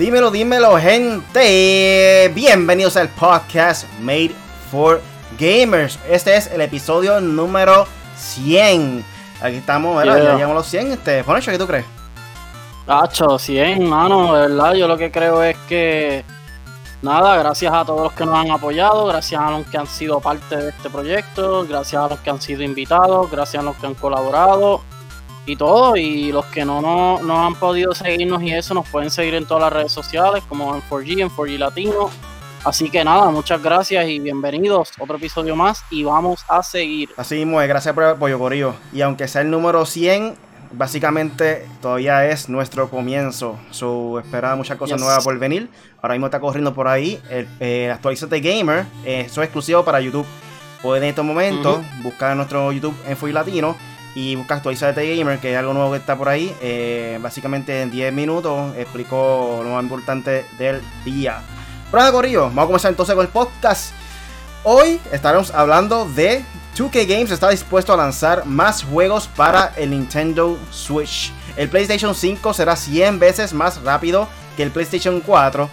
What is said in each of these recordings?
Dímelo, dímelo, gente. Bienvenidos al podcast Made for Gamers. Este es el episodio número 100. Aquí estamos, ¿verdad? Yeah. Ya llegamos a los 100. Este, Ponecho, ¿qué tú crees? Tacho, 100, mano, de verdad. Yo lo que creo es que. Nada, gracias a todos los que nos han apoyado, gracias a los que han sido parte de este proyecto, gracias a los que han sido invitados, gracias a los que han colaborado y todo. Y los que no, no, no han podido seguirnos y eso, nos pueden seguir en todas las redes sociales, como en 4G, en 4G Latino. Así que nada, muchas gracias y bienvenidos. Otro episodio más y vamos a seguir. Así mismo gracias por el apoyo, Corillo. Y aunque sea el número 100, básicamente todavía es nuestro comienzo. So, espera muchas cosas Yes. nuevas por venir. Ahora mismo está corriendo por ahí el, Actualizate Gamer. eh, eso es exclusivo para YouTube. Pueden en estos momentos buscar nuestro YouTube en Full Latino y buscar Actualizate Gamer, que es algo nuevo que está por ahí. Eh, básicamente en 10 minutos explico lo más importante del día. Pero nada, Corillo, vamos a comenzar entonces con el podcast. Hoy estaremos hablando de 2K Games está dispuesto a lanzar más juegos para el Nintendo Switch. El PlayStation 5 será 100 veces más rápido que el PlayStation 4.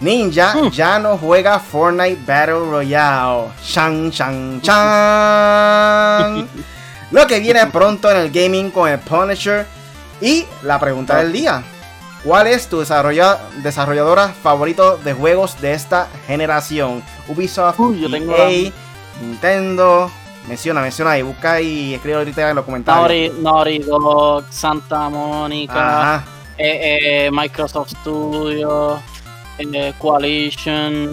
Ninja Hmm. ya no juega Fortnite Battle Royale. Chan, chan, chan. Lo que viene pronto en el gaming con el Punisher. Y la pregunta del día. ¿Cuál es tu desarrolla- desarrolladora favorito de juegos de esta generación? Ubisoft, Uy, yo tengo EA, Nintendo. Menciona, menciona ahí, busca y escribe ahorita en los comentarios. Naughty, Dog, Santa Mónica. Eh, eh, Microsoft Studio, eh, Coalition,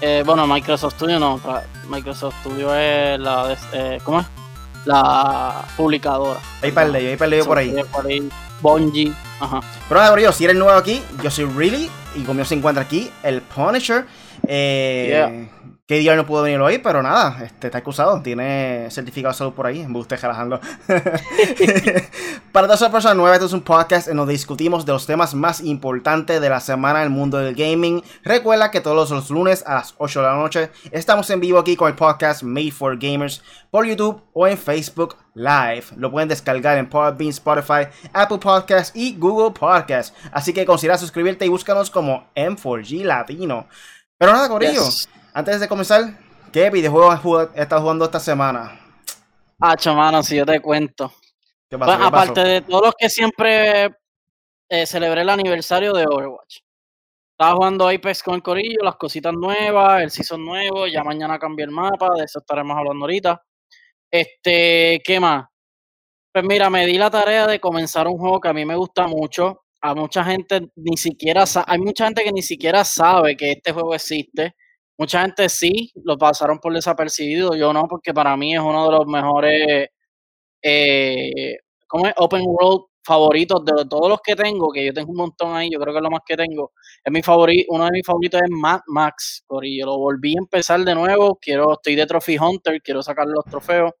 eh, bueno, Microsoft Studio no, Microsoft Studio es la, de- ¿cómo es? La publicadora. Ahí perdí, ahí perdí por ahí. Bungie, Bungie, ajá. Pero nada, yo, si eres nuevo aquí, yo soy Really y conmigo se encuentra aquí el Punisher. Eh, Que día no pudo venir hoy, pero nada, este, está acusado, tiene certificado de salud por ahí, me gusta relajando. Para todas las personas nuevas, este es un podcast en donde discutimos de los temas más importantes de la semana en el mundo del gaming. Recuerda que todos los lunes a las 8 de la noche estamos en vivo aquí con el podcast Made for Gamers por YouTube o en Facebook Live. Lo pueden descargar en Podbean, Spotify, Apple Podcasts y Google Podcasts. Así que considera suscribirte y búscanos como M4G Latino. Pero nada, Corillo. Yes. Antes de comenzar, ¿qué videojuego has jugado- has estado jugando esta semana? Ah, chamano, si yo te cuento. ¿Qué pasó? Pues, ¿Qué pasó? aparte de todos los que siempre eh, celebré el aniversario de Overwatch. Estaba jugando Apex con el Corillo, las cositas nuevas, el season nuevo, ya mañana cambié el mapa, de eso estaremos hablando ahorita. Este, ¿qué más? Pues mira, me di la tarea de comenzar un juego que a mí me gusta mucho. A mucha gente ni siquiera hay mucha gente que ni siquiera sabe que este juego existe. Mucha gente sí, lo pasaron por desapercibido, yo no, porque para mí es uno de los mejores eh, ¿cómo es? Open World favoritos de todos los que tengo, que yo tengo un montón ahí, yo creo que es lo más que tengo. Es mi favorito, uno de mis favoritos es Mad Max, Corillo. Lo volví a empezar de nuevo, quiero, estoy de Trophy Hunter, quiero sacar los trofeos.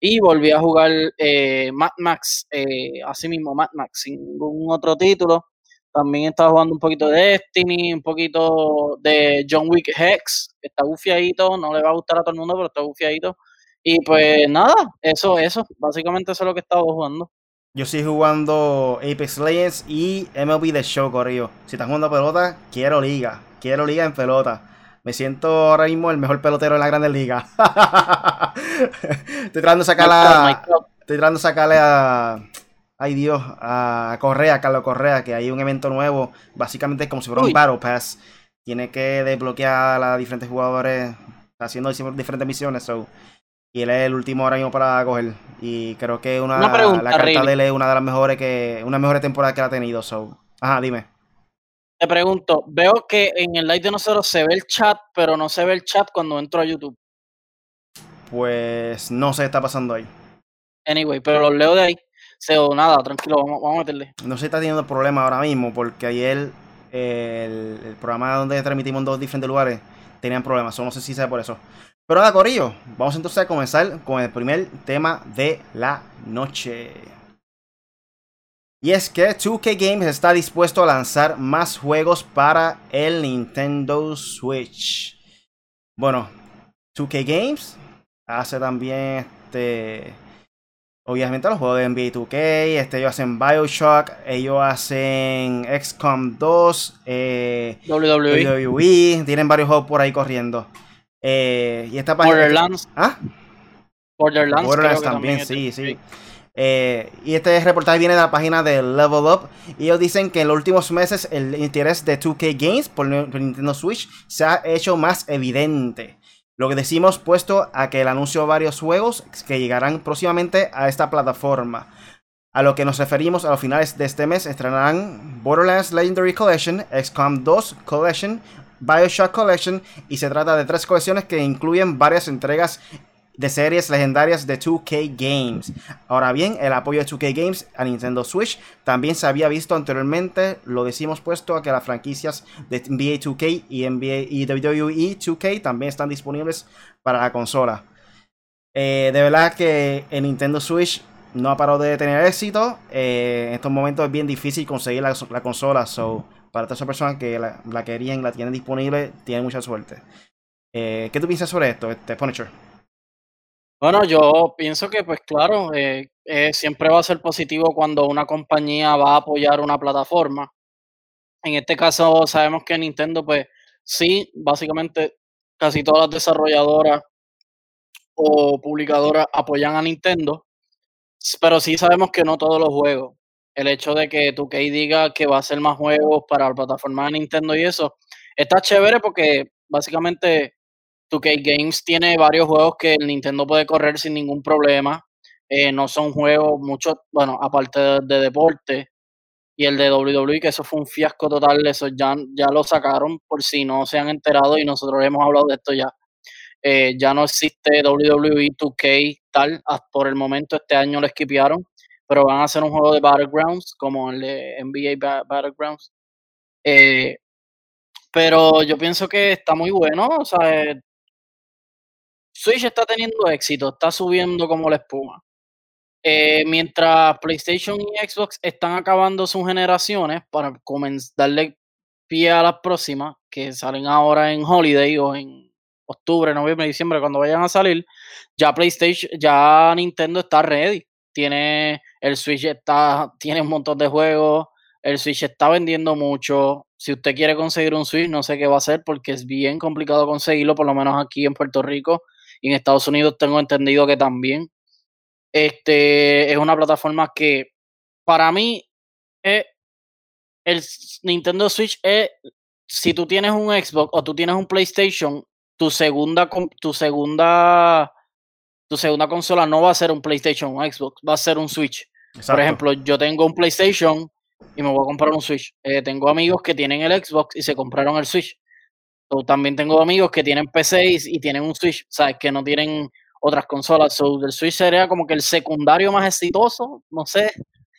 Y volví a jugar eh, Mad Max, eh, así mismo Mad Max, sin ningún otro título. También estaba jugando un poquito de Destiny, un poquito de John Wick Hex, que está bufiadito, no le va a gustar a todo el mundo, pero está bufiadito. Y pues nada, eso, eso, básicamente eso es lo que he estado jugando. Yo estoy jugando Apex Legends y MLB The Show, Corillo. Si estás jugando pelota, quiero liga. Quiero liga en pelota. Me siento ahora mismo el mejor pelotero de la Grandes Ligas. estoy tratando de sacarle a... Estoy tratando de sacarle a... Ay Dios, a Correa, Carlos Correa, que hay un evento nuevo. Básicamente es como si fuera un. Battle Pass. Tiene que desbloquear a diferentes jugadores haciendo diferentes misiones. So. Y él es el último ahora mismo para coger. Y creo que una, Una pregunta, la carta Riley. de él es una de las mejores que. Una mejores temporadas que ha tenido. So. Ajá, dime. Te pregunto, veo que en el live de nosotros se ve el chat, pero no se ve el chat cuando entro a YouTube. Pues no sé qué está pasando ahí. Anyway, pero los leo de ahí. So, nada, tranquilo, vamos, vamos a meterle. No si está teniendo problemas ahora mismo. Porque ayer el, el programa donde transmitimos en dos diferentes lugares tenían problemas. So, no sé si sea por eso. Pero nada, Corillo. Vamos entonces a comenzar con el primer tema de la noche. Y es que 2K Games está dispuesto a lanzar más juegos para el Nintendo Switch. Bueno, 2K Games hace también este obviamente los juegos de NBA 2K, este, ellos hacen Bioshock, ellos hacen XCOM 2, eh, WWE. WWE. tienen varios juegos por ahí corriendo. Eh, y esta página. Borderlands. ¿Ah? Borderlands. Borderlands también, sí, sí. Eh, y este reportaje viene de la página de Level Up. Y ellos dicen que en los últimos meses el interés de 2K Games por Nintendo Switch se ha hecho más evidente. Lo que decimos puesto a que el anuncio varios juegos que llegarán próximamente a esta plataforma. A lo que nos referimos a los finales de este mes estrenarán Borderlands Legendary Collection, XCOM 2 Collection, Bioshock Collection y se trata de tres colecciones que incluyen varias entregas de series legendarias de 2K Games. Ahora bien, el apoyo de 2K Games a Nintendo Switch también se había visto anteriormente, lo decimos puesto a que las franquicias de NBA 2K y, NBA, y WWE 2K también están disponibles para la consola. Eh, de verdad que el Nintendo Switch no ha parado de tener éxito. Eh, en estos momentos es bien difícil conseguir la, consola. So, para todas esas personas que la, la, querían, la tienen disponible, tienen mucha suerte. Eh, ¿Qué tú piensas sobre esto, este Punisher? Bueno, yo pienso que, pues claro, eh, eh, siempre va a ser positivo cuando una compañía va a apoyar una plataforma. En este caso, sabemos que Nintendo, pues sí, básicamente casi todas las desarrolladoras o publicadoras apoyan a Nintendo, pero sí sabemos que no todos los juegos. El hecho de que 2K diga que va a hacer más juegos para la plataforma de Nintendo y eso, está chévere porque básicamente 2K Games tiene varios juegos que el Nintendo puede correr sin ningún problema. Eh, no son juegos muchos, bueno, aparte de, deporte y el de WWE, que eso fue un fiasco total, eso ya, ya lo sacaron por si no se han enterado y nosotros hemos hablado de esto ya. Eh, ya no existe WWE 2K tal, por el momento este año lo esquipearon, pero van a hacer un juego de Battlegrounds como el de NBA Battlegrounds. Eh, pero yo pienso que está muy bueno, o sea, Switch está teniendo éxito, está subiendo como la espuma. Eh, mientras PlayStation y Xbox están acabando sus generaciones para darle pie a las próximas, que salen ahora en Holiday o en octubre, noviembre, diciembre, cuando vayan a salir, ya PlayStation, ya Nintendo está ready. Tiene el Switch está, tiene un montón de juegos, el Switch está vendiendo mucho. Si usted quiere conseguir un Switch, no sé qué va a hacer porque es bien complicado conseguirlo, por lo menos aquí en Puerto Rico y en Estados Unidos tengo entendido que también. Este es una plataforma que para mí es el Nintendo Switch es si tú tienes un Xbox o tú tienes un PlayStation, tu segunda tu segunda tu segunda consola no va a ser un PlayStation o un Xbox, va a ser un Switch. Por ejemplo, yo tengo un PlayStation y me voy a comprar un Switch. Eh, tengo amigos que tienen el Xbox y se compraron el Switch también tengo amigos que tienen PC y, tienen un Switch, ¿sabes? Que no tienen otras consolas. So, el Switch sería como que el secundario más exitoso, no sé,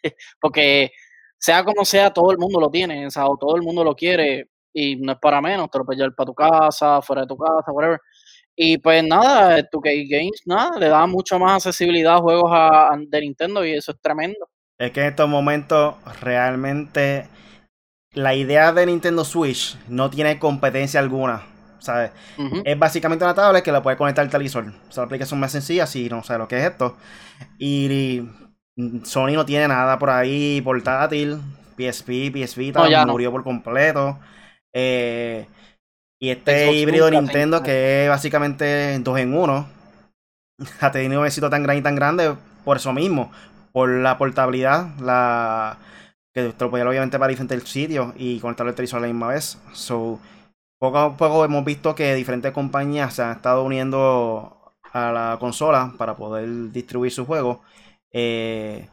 porque sea como sea, todo el mundo lo tiene, o, todo el mundo lo quiere y no es para menos, te lo puedes llevar para tu casa, fuera de tu casa, whatever. Y pues nada, tu Games, nada, le da mucho más accesibilidad a juegos de Nintendo y eso es tremendo. Es que en estos momentos realmente la idea de Nintendo Switch no tiene competencia alguna. ¿sabes? Es básicamente una tablet que la puede conectar al televisor. O sea, la aplicación más sencilla, si no sé lo que es esto. Y Sony no tiene nada por ahí portátil. PSP, PSP murió por completo. Eh, y este híbrido de Nintendo que es básicamente dos en uno. Ha tenido un éxito tan grande y tan grande por eso mismo. Por la portabilidad, la que te lo podía obviamente para diferentes sitios y conectarlo al televisor a la misma vez. So, poco a poco hemos visto que diferentes compañías se han estado uniendo a la consola para poder distribuir sus juegos. Eh,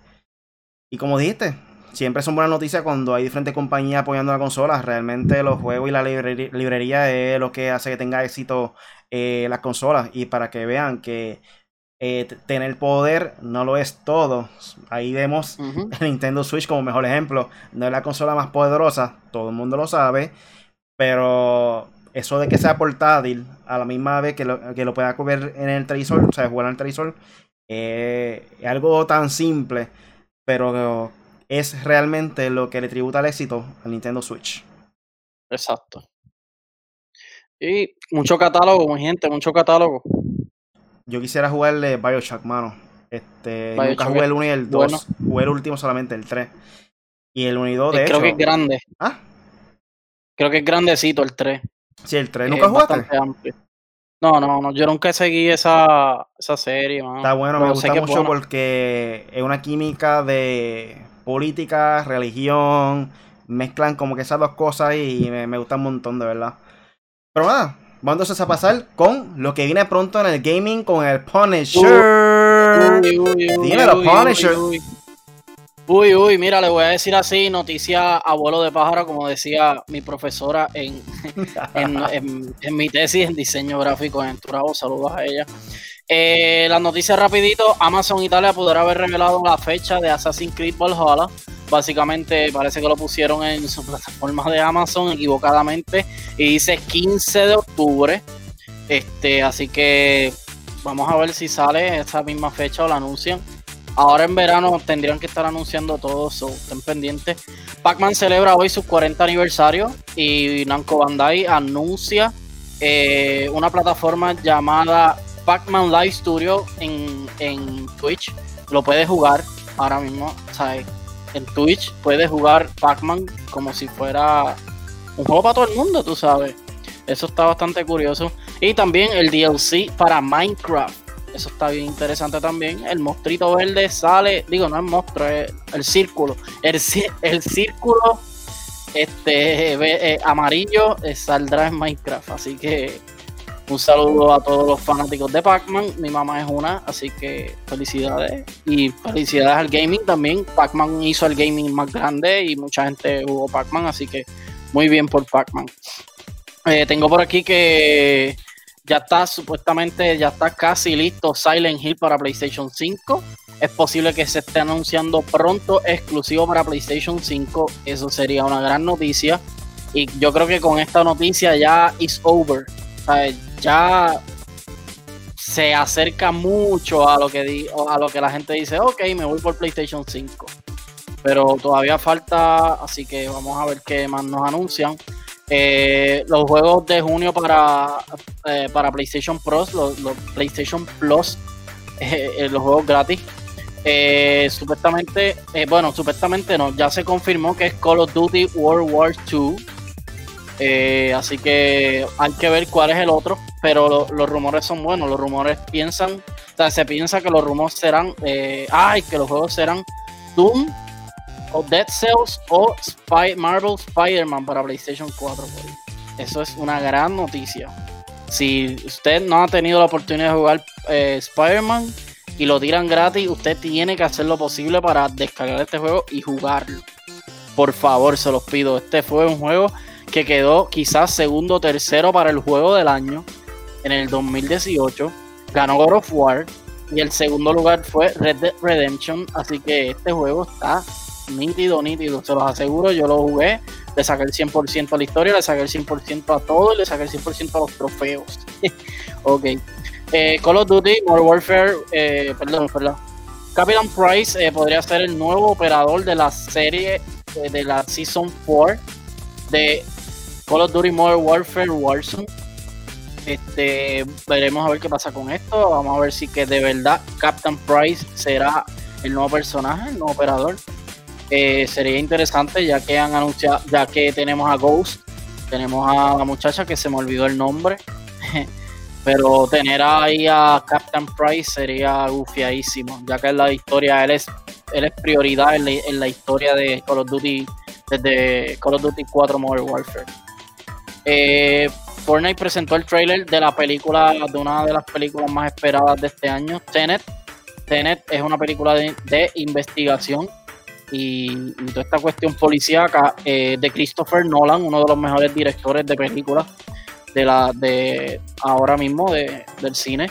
y como dijiste, siempre son buenas noticias cuando hay diferentes compañías apoyando la consola. Realmente los juegos y la librería, es lo que hace que tenga éxito eh, las consolas. Y para que vean que eh, tener poder no lo es todo. Ahí vemos el Nintendo Switch como mejor ejemplo. No es la consola más poderosa, todo el mundo lo sabe, pero eso de que sea portátil a la misma vez que lo, que lo pueda coger en el televisor, o sea, jugar en el televisor, eh, es algo tan simple, pero es realmente lo que le tributa el éxito al Nintendo Switch. Exacto. Y mucho catálogo, mi gente, mucho catálogo. Yo quisiera jugarle Bioshock, mano. Este, nunca jugué el 1 y el 2. Jugué el último solamente, el 3. Y el 1 y 2, de Creo que es grande. ¿Ah? Creo que es grandecito el 3. Sí, el 3. ¿Nunca jugaste? No, no, no, yo nunca seguí esa, esa serie. Está bueno, me gusta mucho porque es una química de política, religión, mezclan como que esas dos cosas y me, me gusta un montón, de verdad. Pero nada, entonces a pasar con lo que viene pronto en el gaming con el Punisher. Dímelo, Punisher. Uy, uy, mira, le voy a decir así, noticia abuelo de pájaro, como decía mi profesora en, en, mi tesis en diseño gráfico en Turabo, saludos a ella. Eh, las noticias rapidito, Amazon Italia podrá haber revelado la fecha de Assassin's Creed Valhalla. Básicamente parece que lo pusieron en su plataforma de Amazon equivocadamente y dice 15 de octubre. Este, así que vamos a ver si sale esa misma fecha o la anuncian. Ahora en verano tendrían que estar anunciando todo, so, estén pendientes. Pac-Man celebra hoy su 40 aniversario y Namco Bandai anuncia eh, una plataforma llamada Pac-Man Live Studio en, en, Twitch. Lo puedes jugar ahora mismo, En Twitch puedes jugar Pac-Man como si fuera un juego para todo el mundo, tú sabes. Eso está bastante curioso. Y también el DLC para Minecraft eso está bien interesante también. El monstruito verde sale, digo, no es monstruo, es el círculo. El, el círculo este eh, amarillo eh, saldrá en Minecraft. Así que un saludo a todos los fanáticos de Pac-Man. Mi mamá es una, así que felicidades. Y felicidades al gaming también. Pac-Man hizo el gaming más grande y mucha gente jugó Pac-Man, así que muy bien por Pac-Man. Eh, tengo por aquí que ya está supuestamente, ya está casi listo Silent Hill para PlayStation 5. Es posible que se esté anunciando pronto exclusivo para PlayStation 5. Eso sería una gran noticia. Y yo creo que con esta noticia ya is over. Ya se acerca mucho a lo que a lo que la gente dice, ok, me voy por PlayStation 5. Pero todavía falta, así que vamos a ver qué más nos anuncian. Eh, los juegos de junio para, eh, para PlayStation Plus, los, PlayStation Plus, eh, los juegos gratis. supuestamente, bueno, supuestamente no, ya se confirmó que es Call of Duty World War II. así que hay que ver cuál es el otro, pero los rumores son buenos. Los rumores piensan, o sea, se piensa que los rumores serán, ay, que los juegos serán Doom, o Dead Cells o Marvel Spider-Man para PlayStation 4. Eso es una gran noticia. Si usted no ha tenido la oportunidad de jugar eh, Spider-Man y lo tiran gratis, usted tiene que hacer lo posible para descargar este juego y jugarlo. Por favor, se los pido. Este fue un juego que quedó quizás segundo o tercero para el juego del año en el 2018. Ganó God of War y el segundo lugar fue Red Dead Redemption. Así que este juego está nítido, nítido, se los aseguro, yo lo jugué, le saqué el 100% a la historia, le saqué el 100% a todo y le saqué el 100% a los trofeos. ok. Eh, Call of Duty, Modern Warfare, eh, perdón, perdón. Captain Price eh, podría ser el nuevo operador de la serie de la Season 4 de Call of Duty Modern Warfare Warzone. Este, veremos a ver qué pasa con esto. Vamos a ver si que de verdad Captain Price será el nuevo personaje, el nuevo operador. Eh, sería interesante ya que han anunciado, ya que tenemos a Ghost, tenemos a la muchacha que se me olvidó el nombre, pero tener ahí a Captain Price sería gufiadísimo, ya que en la historia él es, él es prioridad en la, historia de Call of Duty, desde Call of Duty 4 Modern Warfare. Eh, Fortnite presentó el trailer de la película, de una de las películas más esperadas de este año, Tenet. Tenet es una película de investigación y, toda esta cuestión policíaca eh, de Christopher Nolan, uno de los mejores directores de películas de la de ahora mismo de, del cine.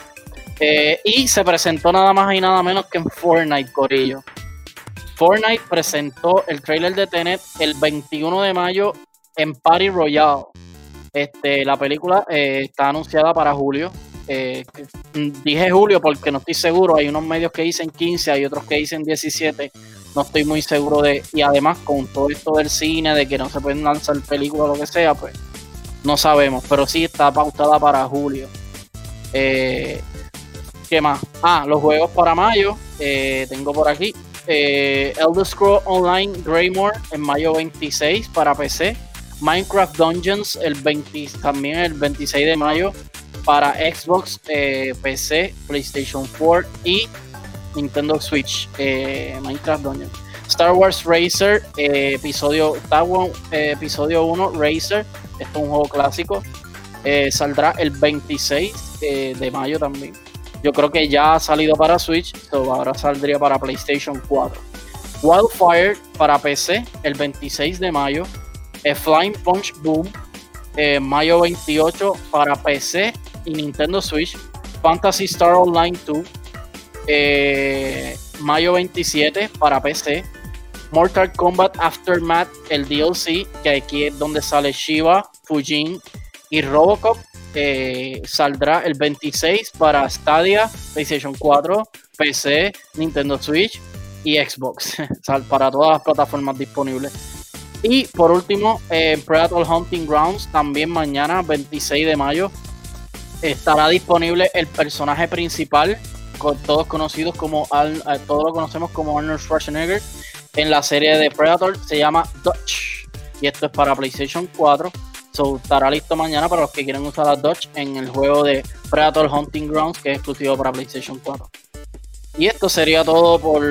Eh, y se presentó nada más y nada menos que en Fortnite, Corillo. Fortnite presentó el trailer de Tenet el 21 de mayo en Party Royale. Este, la película eh, está anunciada para julio. dije julio porque no estoy seguro. Hay unos medios que dicen 15, hay otros que dicen 17 no estoy muy seguro de. Y además, con todo esto del cine, de que no se pueden lanzar películas o lo que sea, pues no sabemos. Pero sí está pautada para julio. Eh, ¿Qué más? Ah, los juegos para mayo. eh, tengo por aquí eh, Elder Scrolls Online Greymore en mayo 26 para PC. Minecraft Dungeons el 20, también el 26 de mayo para Xbox, eh, PC, PlayStation 4 y Nintendo Switch. Minecraft Dungeons. Star Wars Racer, episodio, episodio 1 Racer. Esto es un juego clásico. saldrá el 26 de mayo también. Yo creo que ya ha salido para Switch, so ahora saldría para PlayStation 4. Wildfire para PC el 26 de mayo. Flying Punch Boom eh, mayo 28 para PC y Nintendo Switch. Fantasy Star Online 2 eh, mayo 27 para PC. Mortal Kombat Aftermath, el DLC, que aquí es donde sale Shiva, Fujin y Robocop saldrá el 26 para Stadia, PlayStation 4, PC, Nintendo Switch y Xbox, para todas las plataformas disponibles. Y por último, eh, Predator Hunting Grounds, también mañana, 26 de mayo, estará disponible el personaje principal, todos conocidos como eh, todos lo conocemos como Arnold Schwarzenegger, en la serie de Predator, se llama Dutch. Y esto es para PlayStation 4 estará listo mañana para los que quieran usar la Dodge en el juego de Predator Hunting Grounds, que es exclusivo para PlayStation 4. Y esto sería todo por,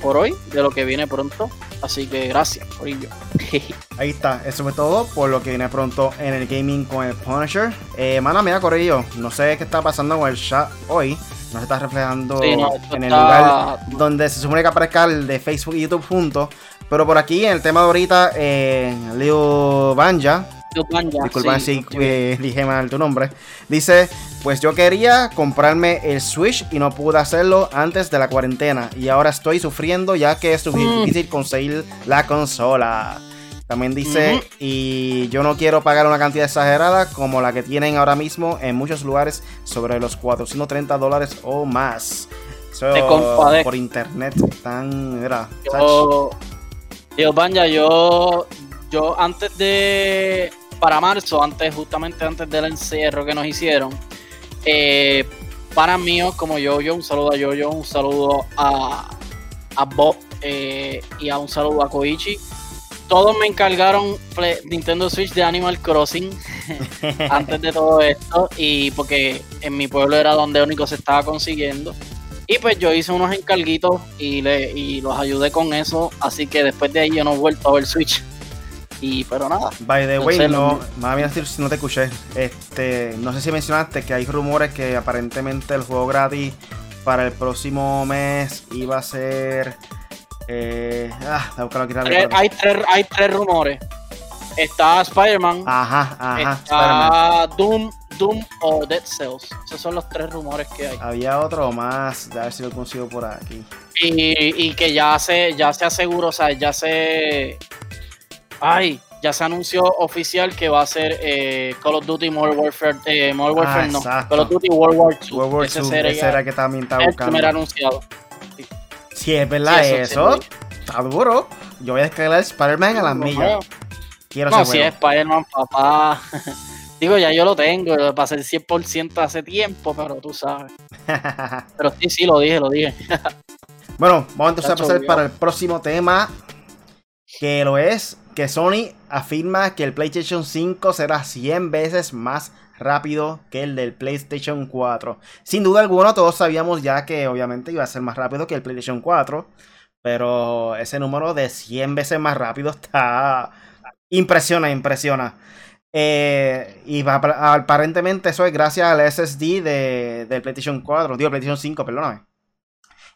por hoy, de lo que viene pronto. Así que gracias, Corillo. Ahí está, eso fue todo por lo que viene pronto en el gaming con el Punisher. Eh, mana mía, Corillo, no sé qué está pasando con el chat hoy. No se está reflejando en el lugar donde se supone que aparezca el de Facebook y YouTube juntos. Pero por aquí, en el tema de ahorita, eh, Leo Banja Disculpa si eh, dije mal tu nombre. Dice, pues yo quería comprarme el Switch y no pude hacerlo antes de la cuarentena. Y ahora estoy sufriendo ya que es mm. difícil conseguir la consola. También dice, y yo no quiero pagar una cantidad exagerada como la que tienen ahora mismo en muchos lugares sobre los 430 dólares o más. por internet tan... Era, yo, yo, Banja, yo, yo antes de para marzo, antes, justamente antes del encierro que nos hicieron, eh, para mí, como yo, yo, un saludo a yo, un saludo a, a Bob eh, y a un saludo a Koichi. Todos me encargaron Nintendo Switch de Animal Crossing antes de todo esto y porque en mi pueblo era donde único se estaba consiguiendo. Y pues yo hice unos encarguitos y, le, y los ayudé con eso, así que después de ahí yo no he vuelto a ver Switch. Y, pero nada. By the way, no, mami, si no te escuché. Este, no sé si mencionaste que hay rumores que aparentemente el juego gratis para el próximo mes iba a ser. Eh, ah, hay, tres, hay tres rumores. Está Spider-Man. Ajá, ajá. Está Doom, Doom o Dead Cells. Esos son los tres rumores que hay. Había otro más, de ver si lo consigo por aquí. Y, y que ya se, ya se aseguró, o sea, ya se Ay, ya se anunció oficial que va a ser eh, Call of Duty Modern Warfare, eh, Modern Warfare ah, no, Call of Duty World War II. World War ese, será, que también está buscando. El primer anunciado. Si es verdad eso, está duro. Yo voy a descargar Spider-Man a las millas. Quiero no, si es Spider-Man, papá. Digo, ya yo lo tengo, para ser 100% hace tiempo, pero tú sabes. pero sí, sí, lo dije, lo dije. bueno, vamos entonces a pasar para el próximo tema, que lo es que Sony afirma que el PlayStation 5 será 100 veces más rápido que el del PlayStation 4. Sin duda alguna, todos sabíamos ya que obviamente iba a ser más rápido que el PlayStation 4. Pero ese número de 100 veces más rápido está... Impresiona, impresiona. Eh, y aparentemente eso es gracias al SSD de, del PlayStation 4, digo PlayStation 5, perdóname.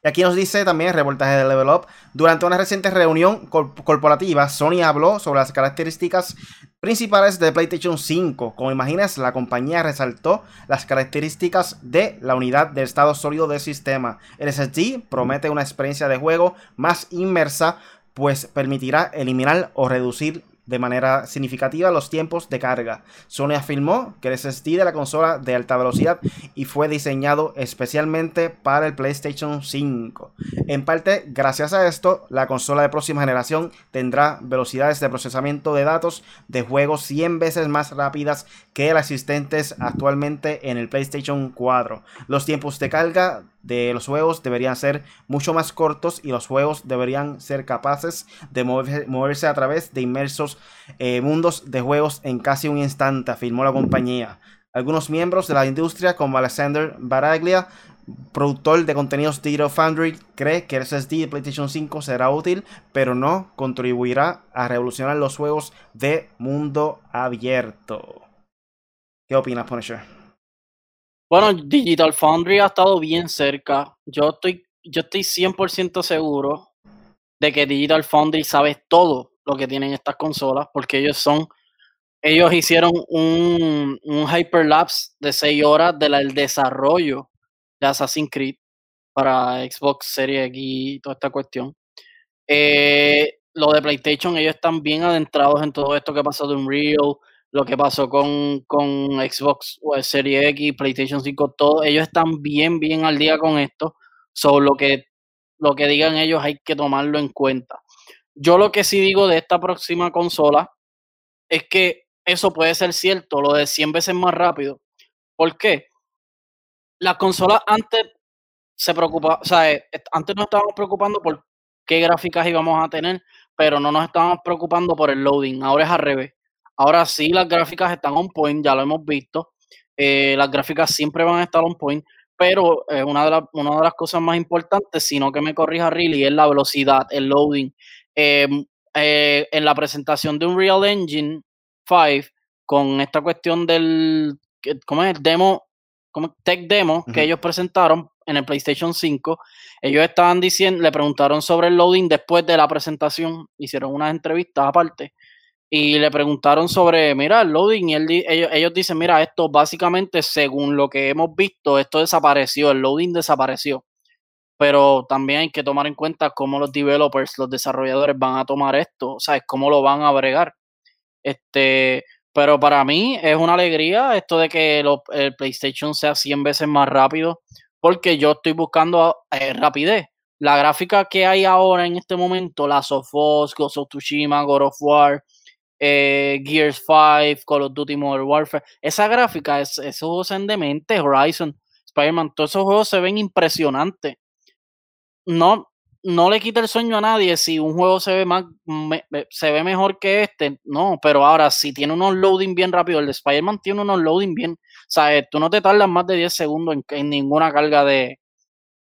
Y aquí nos dice también el reportaje de Level Up. Durante una reciente reunión corporativa, Sony habló sobre las características principales de PlayStation 5. Como imaginas, la compañía resaltó las características de la unidad de estado sólido del sistema. El SSD promete una experiencia de juego más inmersa, pues permitirá eliminar o reducir de manera significativa los tiempos de carga. Sony afirmó que el SSD de la consola de alta velocidad y fue diseñado especialmente para el PlayStation 5. En parte, gracias a esto, la consola de próxima generación tendrá velocidades de procesamiento de datos de juegos 100 veces más rápidas que las existentes actualmente en el PlayStation 4. Los tiempos de carga de los juegos deberían ser mucho más cortos y los juegos deberían ser capaces de moverse, a través de inmersos eh, mundos de juegos en casi un instante, afirmó la compañía. Algunos miembros de la industria, como Alexander Baraglia, productor de contenidos Digital Foundry, cree que el SSD de PlayStation 5 será útil, pero no contribuirá a revolucionar los juegos de mundo abierto. ¿Qué opinas, Punisher? Bueno, Digital Foundry ha estado bien cerca. Yo estoy, yo estoy 100% seguro de que Digital Foundry sabe todo lo que tienen estas consolas, porque ellos son, ellos hicieron un, un hyperlapse de 6 horas del desarrollo de Assassin's Creed para Xbox Series X y toda esta cuestión. Eh, lo de PlayStation, ellos están bien adentrados en todo esto que pasó de Unreal, lo que pasó con, con Xbox Series X, PlayStation 5, todo, ellos están bien, bien al día con esto. So, lo que, lo que digan ellos hay que tomarlo en cuenta. Yo lo que sí digo de esta próxima consola es que eso puede ser cierto, lo de 100 veces más rápido. ¿Por qué? Las consolas antes se preocupa, o sea, eh, antes nos estábamos preocupando por qué gráficas íbamos a tener, pero no nos estábamos preocupando por el loading. Ahora es al revés. Ahora sí, las gráficas están on point, ya lo hemos visto. Eh, las gráficas siempre van a estar on point, pero eh, una, de una de las cosas más importantes, si no que me corrija Really, es la velocidad, el loading. Em, eh, en la presentación de Unreal Engine 5, con esta cuestión del, ¿cómo es? El demo, como tech demo que ellos presentaron en el PlayStation 5, ellos estaban diciendo, le preguntaron sobre el loading después de la presentación, hicieron unas entrevistas aparte y le preguntaron sobre, mira, el loading, y ellos, ellos, dicen, mira, esto básicamente, según lo que hemos visto, esto desapareció, el loading desapareció. Pero también hay que tomar en cuenta cómo los developers, los desarrolladores van a tomar esto, o sea, cómo lo van a bregar. Este, pero para mí es una alegría esto de que el PlayStation sea 100 veces más rápido, porque yo estoy buscando eh, rapidez. La gráfica que hay ahora en este momento, la of Us, Ghost of Tsushima, God of War, eh, Gears 5, Call of Duty Modern Warfare. Esa gráfica, es, esos juegos se demente, Horizon, Spider-Man, todos esos juegos se ven impresionantes. No, no le quita el sueño a nadie si un juego se ve más se ve mejor que este, no, pero ahora si tiene unos loading bien rápido, el de Spider-Man tiene unos loading bien, sea, eh, tú no te tardas más de 10 segundos en, ninguna carga de,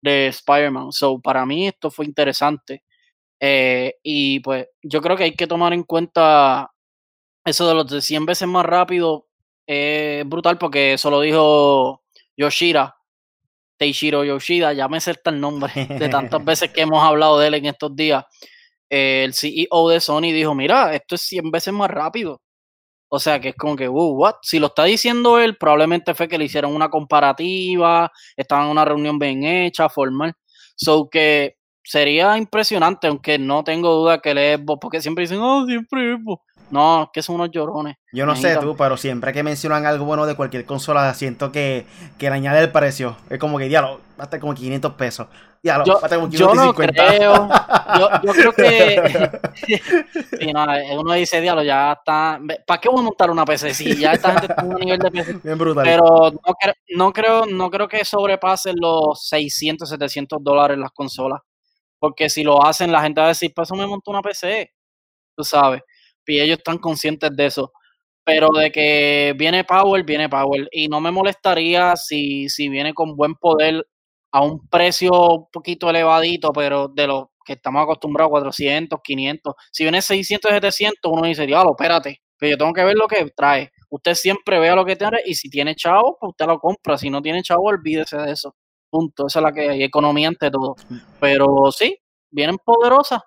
de Spider-Man. So, para mí esto fue interesante. Eh, y pues yo creo que hay que tomar en cuenta eso de los de 100 veces más rápido es brutal porque eso lo dijo Yoshida, Teishiro Yoshida, ya me acerta el nombre de tantas veces que hemos hablado de él en estos días. el CEO de Sony dijo, mira, esto es 100 veces más rápido. O sea que es como que, uh, what? Si lo está diciendo él, probablemente fue que le hicieron una comparativa, estaban en una reunión bien hecha, formal. So que sería impresionante, aunque no tengo duda que él es porque siempre dicen, oh, siempre es no, que son unos llorones. Yo no sé tú, pero siempre que mencionan algo bueno de cualquier consola, siento que, que le añade el precio. Es como que, diablo, va a estar como 500 pesos. Diablo, yo, como 550. Yo no creo. Yo, yo creo que. sí, no, uno dice, diablo, ya está. ¿Para qué voy a montar una PC? Si ya esta gente está en un nivel de PC. Bien brutal. Pero no, no, creo, no creo que sobrepasen los 600, 700 dólares las consolas. Porque si lo hacen, la gente va a decir, pues eso me monto una PC. Tú sabes y ellos están conscientes de eso. Pero de que viene Power, viene Power. Y no me molestaría si, si viene con buen poder a un precio un poquito elevadito, pero de lo que estamos acostumbrados, 400, 500. Si viene 600, 700, uno dice, diablo, espérate, pero yo tengo que ver lo que trae. Usted siempre vea lo que tiene y si tiene chavo, pues usted lo compra. Si no tiene chavo, olvídese de eso. Punto. Esa es la que hay, economía ante todo. Pero sí, vienen poderosas.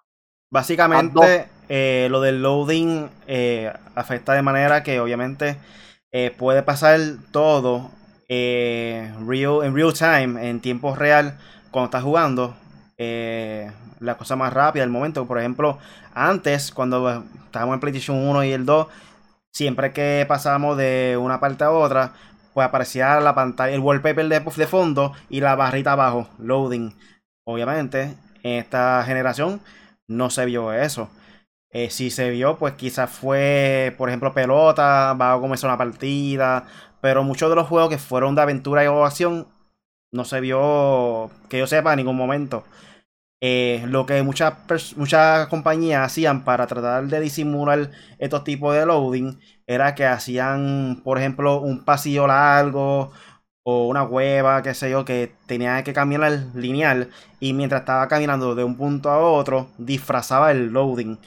Básicamente, eh, lo del loading eh, afecta de manera que obviamente eh, puede pasar todo real, en real time, en tiempo real, cuando estás jugando. la cosa más rápida, el momento. Por ejemplo, antes, cuando estábamos en PlayStation 1 y el 2, siempre que pasábamos de una parte a otra, pues aparecía la pantalla, el wallpaper de, fondo y la barrita abajo, loading. Obviamente, en esta generación no se vio eso. Eh, si se vio, pues quizás fue, por ejemplo, pelota, va a comenzar una partida. Pero muchos de los juegos que fueron de aventura y acción no se vio, que yo sepa, en ningún momento. Eh, lo que muchas, muchas compañías hacían para tratar de disimular estos tipos de loading era que hacían, por ejemplo, un pasillo largo o una cueva, qué sé yo, que tenía que caminar lineal y mientras estaba caminando de un punto a otro, disfrazaba el loading.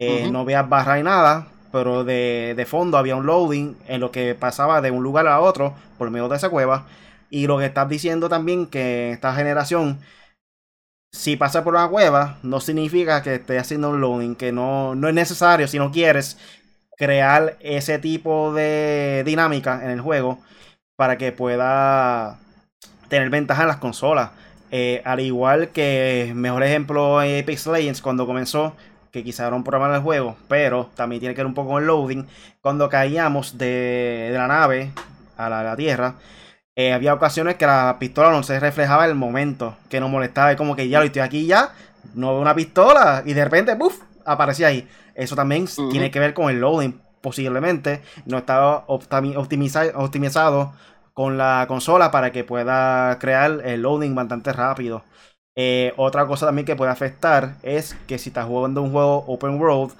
Eh, no veía barra y nada, pero de, de, fondo había un loading en lo que pasaba de un lugar a otro por medio de esa cueva. Y lo que estás diciendo también que esta generación si pasa por una cueva, no significa que esté haciendo un loading, que no, no es necesario si no quieres crear ese tipo de dinámica en el juego para que pueda tener ventaja en las consolas. Eh, al igual que, mejor ejemplo, Apex Legends cuando comenzó, que quizá era un programa del juego, pero también tiene que ver un poco con el loading. Cuando caíamos de, la nave a la tierra, eh, había ocasiones que la pistola no se reflejaba el momento, que nos molestaba, y como que ya lo estoy aquí ya, no veo una pistola, y de repente, ¡puf! Aparecía ahí. Eso también tiene que ver con el loading, posiblemente. No estaba optimizado con la consola para que pueda crear el loading bastante rápido. Eh, otra cosa también que puede afectar es que si estás jugando un juego open world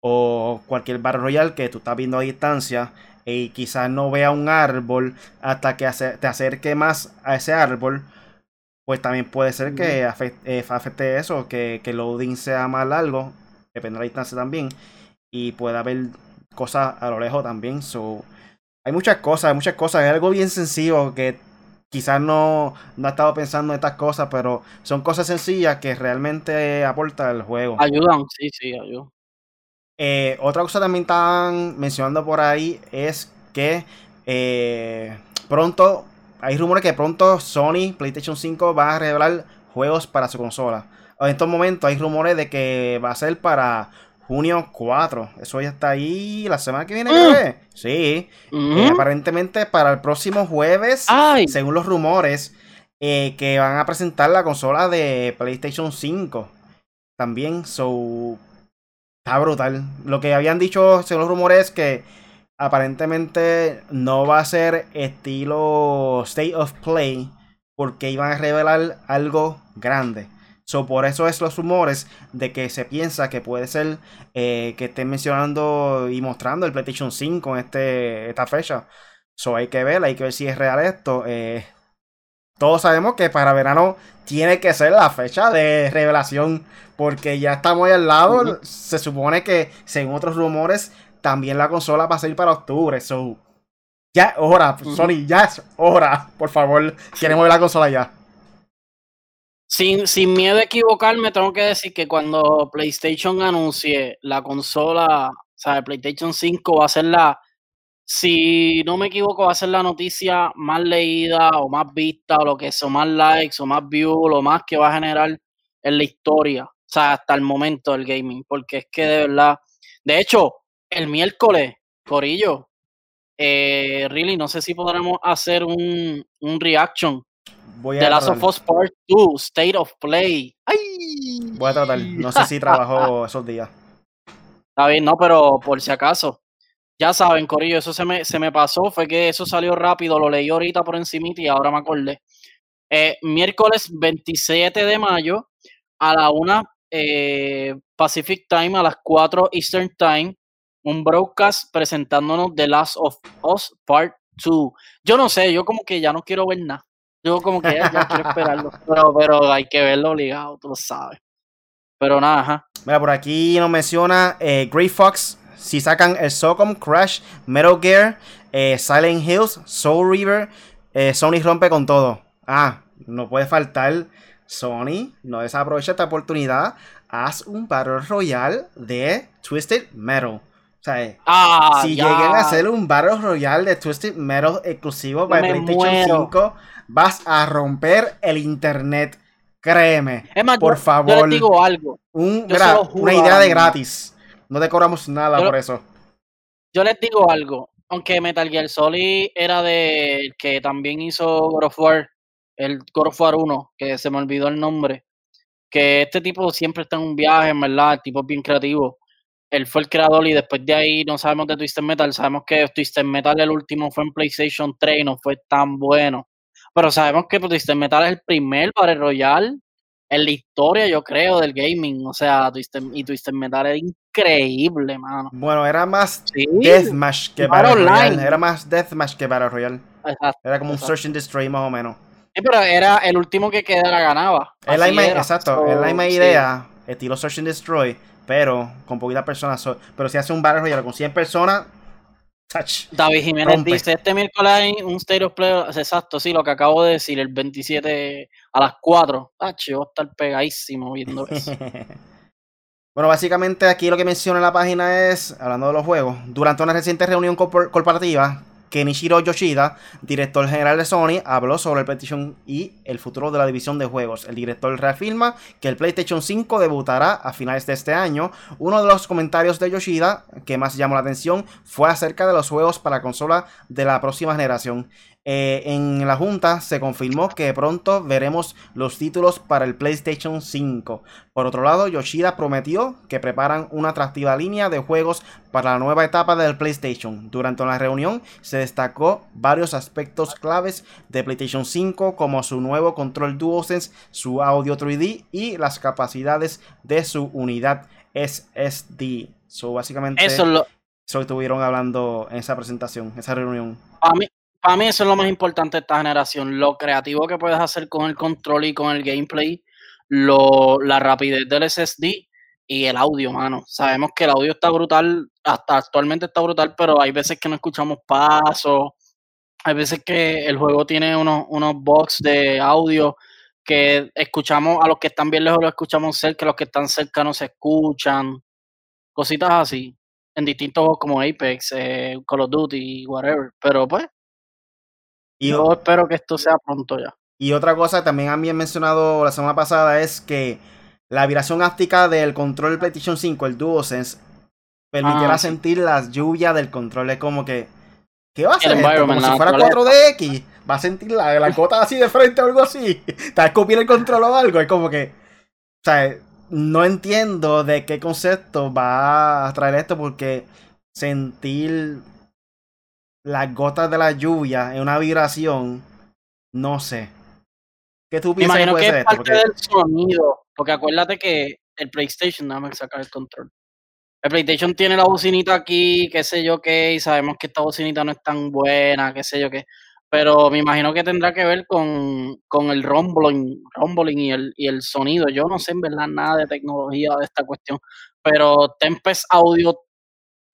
o cualquier Battle Royale que tú estás viendo a distancia, y quizás no vea un árbol hasta que te acerque más a ese árbol, pues también puede ser que eh, afecte, eso, que, que el loading sea más largo, depende de la distancia también, y pueda haber cosas a lo lejos también. So, hay muchas cosas, hay muchas cosas, es algo bien sencillo que quizás no, no ha estado pensando en estas cosas, pero son cosas sencillas que realmente aportan al juego. Ayudan, sí, sí, ayudan. Eh, otra cosa también están mencionando por ahí es que eh, pronto, hay rumores que pronto Sony, PlayStation 5 va a revelar juegos para su consola. En estos momentos hay rumores de que va a ser para junio 4. Eso ya está ahí la semana que viene. Mm. Sí. Eh, aparentemente para el próximo jueves, según los rumores, que van a presentar la consola de PlayStation 5. También, so Está brutal. Lo que habían dicho, según los rumores, que aparentemente no va a ser estilo State of Play porque iban a revelar algo grande. So, por eso es los rumores de que se piensa que puede ser eh, que estén mencionando y mostrando el PlayStation 5 en este, esta fecha. So, hay que ver, hay que ver si es real esto. Eh, todos sabemos que para verano tiene que ser la fecha de revelación porque ya estamos ahí al lado. Se supone que, según otros rumores, también la consola va a salir para octubre. So, ya es hora, Sony, ya es hora. Por favor, queremos ver la consola ya. Sin, sin miedo a equivocarme, tengo que decir que cuando PlayStation anuncie la consola, o sea, PlayStation 5 va a ser la, si no me equivoco, va a ser la noticia más leída o más vista o lo que o más likes o más views, lo más que va a generar en la historia, o sea, hasta el momento del gaming, porque es que de verdad, de hecho, el miércoles, Corillo, eh, really, no sé si podremos hacer un, un reaction Voy a de Last of Us Part 2, State of Play. ¡Ay! Voy a tratar, no sé si trabajo esos días. Está bien, no, pero por si acaso. Ya saben, Corillo, eso se me, se me pasó, fue que eso salió rápido, lo leí ahorita por encima y ahora me acordé. Eh, miércoles 27 de mayo a la 1 eh, Pacific Time, a las 4 Eastern Time, un broadcast presentándonos The Last of Us Part 2. Yo no sé, yo como que ya no quiero ver nada. Yo como que ya, quiero esperarlo. Pero, pero hay que verlo obligado, tú lo sabes. Pero nada, ajá. Mira, por aquí nos menciona eh, Grey Fox si sacan el Socom, Crash, Metal Gear, eh, Silent Hills, Soul River, eh, Sony rompe con todo. Ah, no puede faltar Sony, no desaprovecha esta oportunidad. Haz un Battle Royale de Twisted Metal. O sea, ah, si lleguen a hacer un Battle Royale de Twisted Metal exclusivo para PlayStation 5, vas a romper el internet. Créeme. por favor. Yo digo algo. una idea de gratis. No te cobramos nada por eso. Yo les digo algo. Aunque Metal Gear Solid era de que también hizo God of War, el God of War 1, que se me olvidó el nombre. Que este tipo siempre está en un viaje, en verdad. El tipo es bien creativo. Él fue el creador y después de ahí no sabemos de Twisted Metal. Sabemos que Twisted Metal el último fue en PlayStation 3 y no fue tan bueno. Pero sabemos que Twisted Metal es el primer Battle Royale en la historia, yo creo, del gaming. O sea, Twisted, y Twisted Metal era increíble, mano. Bueno, era más Deathmatch que Battle Royale. Era más Deathmatch que Battle Royale. era como un Search and Destroy más o menos. Sí, pero era el último que quedara ganaba. Es la exacto, es la misma idea, estilo Search and Destroy, pero con poquitas personas. pero si hace un Battle Royale con 100 personas, David Jiménez dice, este miércoles hay un State of Play, exacto, sí, lo que acabo de decir, el 27 a las 4. Tach, voy a estar pegadísimo viendo eso. bueno, básicamente aquí lo que menciona la página es, hablando de los juegos, durante una reciente reunión corporativa, Kenichiro Yoshida, director general de Sony, habló sobre el PlayStation y el futuro de la división de juegos. El director reafirma que el PlayStation 5 debutará a finales de este año. Uno de los comentarios de Yoshida que más llamó la atención fue acerca de los juegos para consola de la próxima generación. Eh, en la junta se confirmó que pronto veremos los títulos para el PlayStation 5. Por otro lado, Yoshida prometió que preparan una atractiva línea de juegos para la nueva etapa del PlayStation. Durante la reunión se destacó varios aspectos claves de PlayStation 5 como su nuevo control DualSense, su audio 3D y las capacidades de su unidad SSD. So, básicamente, eso, lo... estuvieron hablando en esa presentación, esa reunión. A mí, para mí eso es lo más importante de esta generación, lo creativo que puedes hacer con el control y con el gameplay, lo, la rapidez del SSD y el audio, mano. Sabemos que el audio está brutal, hasta actualmente está brutal, pero hay veces que no escuchamos pasos, hay veces que el juego tiene unos, unos box de audio que escuchamos, a los que están bien lejos lo escuchamos cerca, a los que están cerca no se escuchan, cositas así, en distintos juegos como Apex, eh, Call of Duty, whatever, pero pues y Yo espero que esto sea pronto ya. Y otra cosa también han mencionado la semana pasada es que la vibración áptica del control PlayStation 5, el DualSense, permitirá ah, sentir las lluvias del control. Es como que. ¿Qué va a hacer? Como si fuera 4DX. Va a sentir la, la gota así de frente o algo así. Te va a escupir el control o algo. Es como que. O sea, no entiendo de qué concepto va a traer esto porque sentir las gotas de la lluvia en una vibración, no sé. ¿Qué tú piensas que puede ser esto? Parte del sonido, porque acuérdate que el PlayStation, nada más sacar el control. El PlayStation tiene la bocinita aquí, qué sé yo qué, y sabemos que esta bocinita no es tan buena, qué sé yo qué. Pero me imagino que tendrá que ver con, con el rumbling, rumbling y, el, y el sonido. Yo no sé en verdad nada de tecnología de esta cuestión, pero Tempest Audio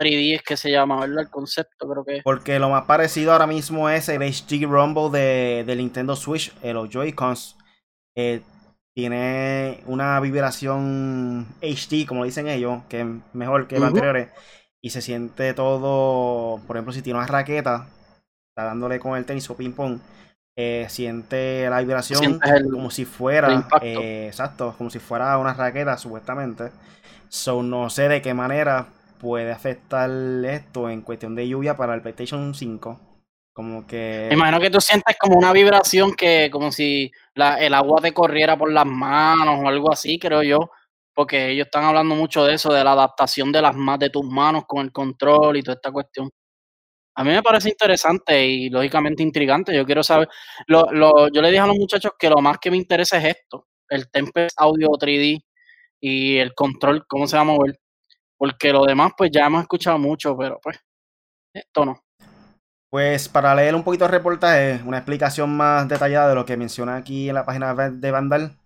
3D es que se llama, ¿verdad? El concepto creo que. Porque lo más parecido ahora mismo es el HD Rumble de, de Nintendo Switch, eh, los Joy-Cons. Eh, tiene una vibración HD, como dicen ellos, que es mejor que los anteriores. Y se siente todo, por ejemplo, si tiene una raqueta, está dándole con el tenis o ping-pong, eh, siente la vibración como si fuera, exacto, como si fuera una raqueta, supuestamente. So, no sé de qué manera puede afectar esto en cuestión de lluvia para el PlayStation 5. Como que. Me imagino que tú sientes como una vibración que, como si el agua te corriera por las manos o algo así, creo yo. Porque ellos están hablando mucho de eso, de la adaptación de las más de tus manos con el control y toda esta cuestión. A mí me parece interesante y lógicamente intrigante. Yo quiero saber. Lo, lo, yo le dije a los muchachos que lo más que me interesa es esto: el Tempest Audio 3D y el control, cómo se va a. Porque lo demás, pues ya hemos escuchado mucho, pero pues, esto no. Pues para leer un poquito el reportaje, una explicación más detallada de lo que menciona aquí en la página de Vandal.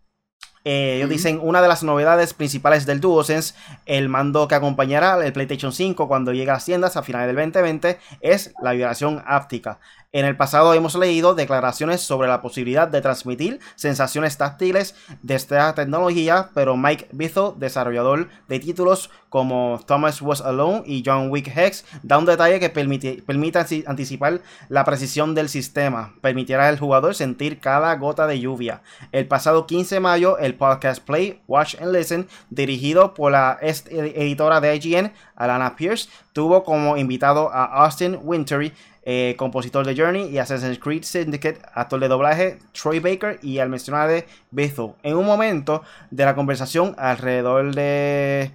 Eh, ellos dicen una de las novedades principales del DualSense, el mando que acompañará el PlayStation 5 cuando llegue a las tiendas a finales del 2020, es la vibración áptica. En el pasado hemos leído declaraciones sobre la posibilidad de transmitir sensaciones táctiles de esta tecnología, pero Mike Bizo, desarrollador de títulos como Thomas Was Alone y John Wick Hex, da un detalle que permite, anticipar la precisión del sistema, permitirá al jugador sentir cada gota de lluvia. El pasado 15 de mayo, el podcast Play, Watch and Listen, dirigido por la editora de IGN, Alana Pierce, tuvo como invitado a Austin Wintery, eh, compositor de Journey y Assassin's Creed Syndicate, actor de doblaje Troy Baker y al mencionar de Bethel. En un momento de la conversación alrededor de...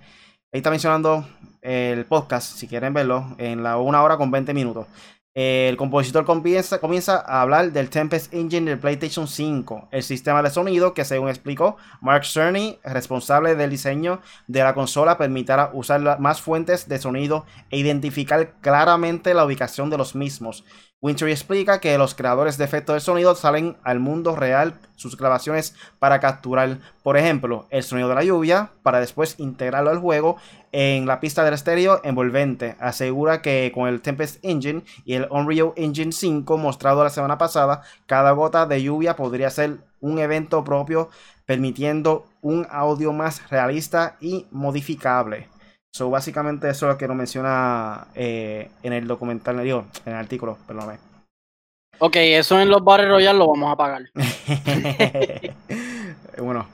Ahí está mencionando el podcast, si quieren verlo, en la una hora con 20 minutos. El compositor comienza, comienza, a hablar del Tempest Engine del PlayStation 5, el sistema de sonido que según explicó Mark Cerny, responsable del diseño de la consola, permitirá usar más fuentes de sonido e identificar claramente la ubicación de los mismos. Wintry explica que los creadores de efectos de sonido salen al mundo real sus grabaciones para capturar, por ejemplo, el sonido de la lluvia, para después integrarlo al juego en la pista del estéreo envolvente. Asegura que con el Tempest Engine y el Unreal Engine 5 mostrado la semana pasada, cada gota de lluvia podría ser un evento propio, permitiendo un audio más realista y modificable. So, básicamente eso es lo que nos menciona eh, en el documental, en el artículo, perdóname. Ok, eso en los bares Royal lo vamos a pagar. bueno.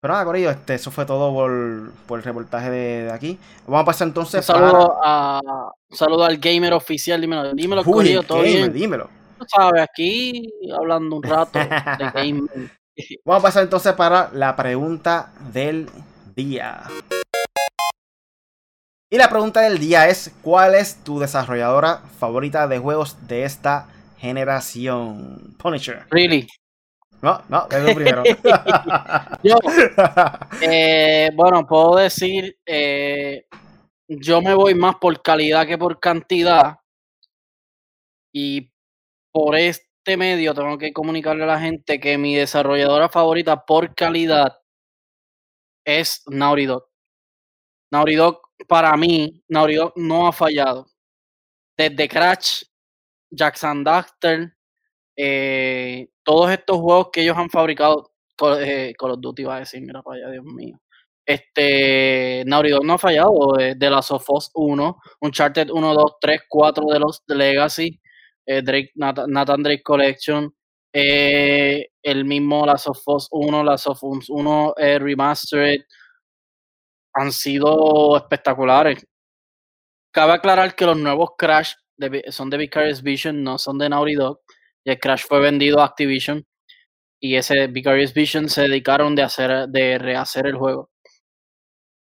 Pero nada, Corillo, este, eso fue todo por, por el reportaje de, aquí. Vamos a pasar entonces un saludo, a, un saludo al gamer oficial, dímelo, dímelo, Corillo, todo bien. Dímelo. Tú sabes, aquí hablando un rato de gamer. Vamos a pasar entonces para la pregunta del día. Y la pregunta del día es, ¿cuál es tu desarrolladora favorita de juegos de esta generación? Punisher. Really? No, no, es primero. yo, eh, bueno, puedo decir, eh, yo me voy más por calidad que por cantidad. Y por este medio tengo que comunicarle a la gente que mi desarrolladora favorita por calidad es Naughty Dog. Naughty Dog para mí, Naughty no ha fallado. Desde Crash, Jackson Duster, eh, todos estos juegos que ellos han fabricado, eh, Call, of Duty va a decir, mira para allá, Dios mío. Este, Naughty no ha fallado, de, de Last of Us 1, Uncharted 1, 2, 3, 4 de los Legacy, eh, Drake, Nathan, Drake Collection, eh, el mismo Last of Us 1, Last of Us 1 Remastered, han sido espectaculares. Cabe aclarar que los nuevos Crash son de Vicarious Vision, no son de Naughty Dog. Y el Crash fue vendido a Activision. Y ese Vicarious Vision se dedicaron de, hacer, de rehacer el juego.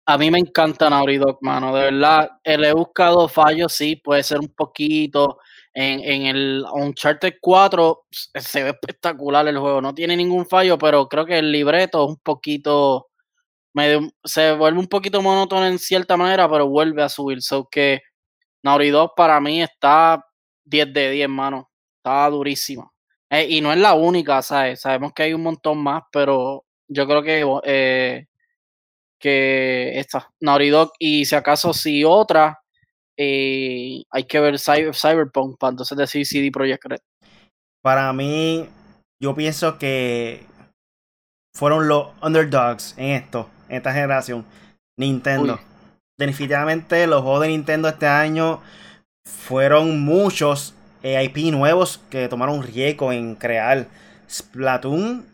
A mí me encanta Naughty Dog, mano. De verdad, le he buscado fallos, sí, puede ser un poquito. En, en el Uncharted 4 se ve espectacular el juego. No tiene ningún fallo, pero creo que el libreto es un poquito se vuelve un poquito monótono en cierta manera, pero vuelve a subir. So que Naughty para mí está 10 de 10, mano. Está durísima. Eh, y no es la única, ¿sabes? Sabemos que hay un montón más, pero yo creo que eh, que esta, Naughty y si acaso si otra, eh, hay que ver Cyberpunk para entonces decir CD Projekt Red. Para mí, yo pienso que fueron los underdogs en esto en esta generación. Nintendo. Definitivamente los juegos de Nintendo este año fueron muchos IP nuevos que tomaron riesgo en crear. Splatoon,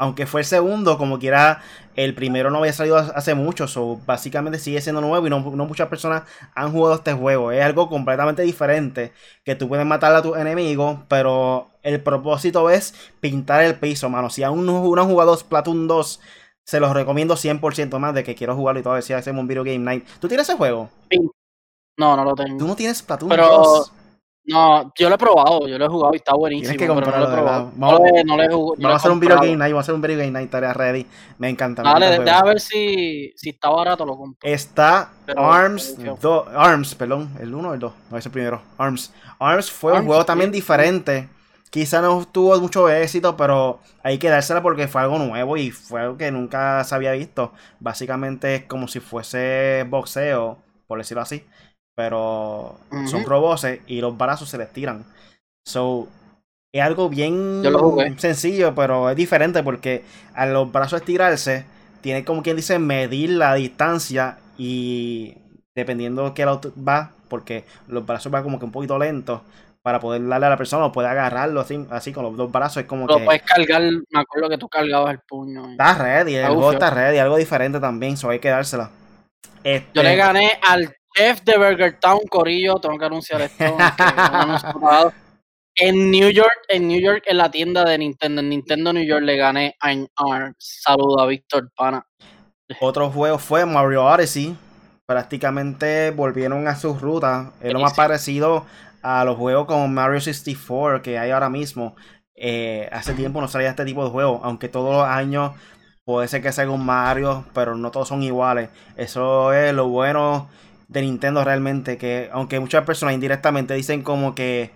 aunque fue el segundo, como quiera, el primero no había salido hace mucho, so básicamente sigue siendo nuevo y no, muchas personas han jugado este juego. Es algo completamente diferente, que tú puedes matar a tus enemigos, pero el propósito es pintar el piso, mano. Si aún no, no han jugado Splatoon 2, se los recomiendo 100% más de que quiero jugarlo y todo. Decía, hacemos un video game night. ¿Tú tienes ese juego? Sí. No, no lo tengo. ¿Tú no tienes Platoon pero... No, yo lo he probado, yo lo he jugado y está buenísimo. Tienes que comprarlo, no lo he probado. Vamos, no, le, no vamos a hacer un video game night, vamos a hacer un video game night, estaría ready. Me encanta. Dale, déjame ver si, si está barato, lo compro. Está Arms, Arms, perdón, el 1 o el 2, no es el primero. Arms. Arms fue un juego también diferente Quizá no tuvo mucho éxito, pero hay que dársela porque fue algo nuevo y fue algo que nunca se había visto. Básicamente es como si fuese boxeo, por decirlo así. Pero son robots y los brazos se les tiran. So, es algo bien sencillo, pero es diferente porque a los brazos estirarse, tiene como quien dice medir la distancia y dependiendo de qué auto va, porque los brazos van como que un poquito lentos, para poder darle a la persona o puede agarrarlo así, así con los dos brazos. Es como Lo puedes cargar, me acuerdo que tú cargabas el puño. Está ready, el juego está ready, algo diferente también, eso hay que dársela. Yo le este gané al chef de Burger Town, Corillo, tengo que anunciar esto. en New York, en New York, en la tienda de Nintendo, en Nintendo New York le gané a Arms. Saludo a Víctor Pana. Otro juego fue Mario Odyssey. Prácticamente volvieron a sus rutas. Es lo más parecido a los juegos como Mario 64 que hay ahora mismo. Eh, hace tiempo no salía este tipo de juego, aunque todos los años puede ser que salga un Mario, pero no todos son iguales. Eso es lo bueno de Nintendo realmente, que aunque muchas personas indirectamente dicen como que,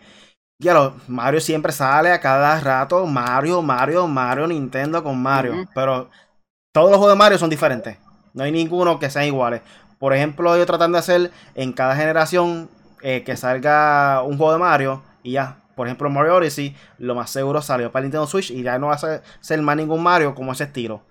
ya Mario siempre sale a cada rato, Mario, Mario, Mario, Nintendo con Mario, pero todos los juegos de Mario son diferentes, no hay ninguno que sean iguales. Por ejemplo, yo tratando de hacer en cada generación eh, que salga un juego de Mario y ya. Por ejemplo, Mario Odyssey, lo más seguro salió para Nintendo Switch y ya no va a ser más ningún Mario como ese estilo.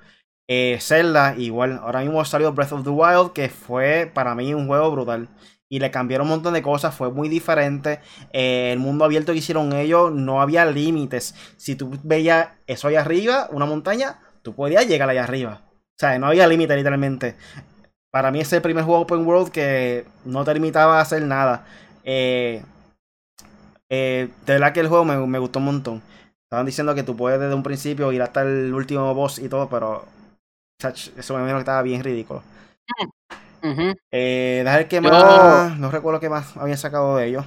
Eh, igual, ahora mismo salió Breath of the Wild, que fue para mí un juego brutal. Y le cambiaron un montón de cosas, fue muy diferente. Eh, el mundo abierto que hicieron ellos, no había límites. Si tú veías eso allá arriba, una montaña, tú podías llegar allá arriba. O sea, no había límite literalmente. Para mí es el primer juego open world que no te limitaba a hacer nada. Eh, eh, de verdad que el juego me, me, gustó un montón. Estaban diciendo que tú puedes desde un principio ir hasta el último boss y todo, pero eso me imagino que estaba bien ridículo. eh, ver qué más. No recuerdo qué más habían sacado de ellos.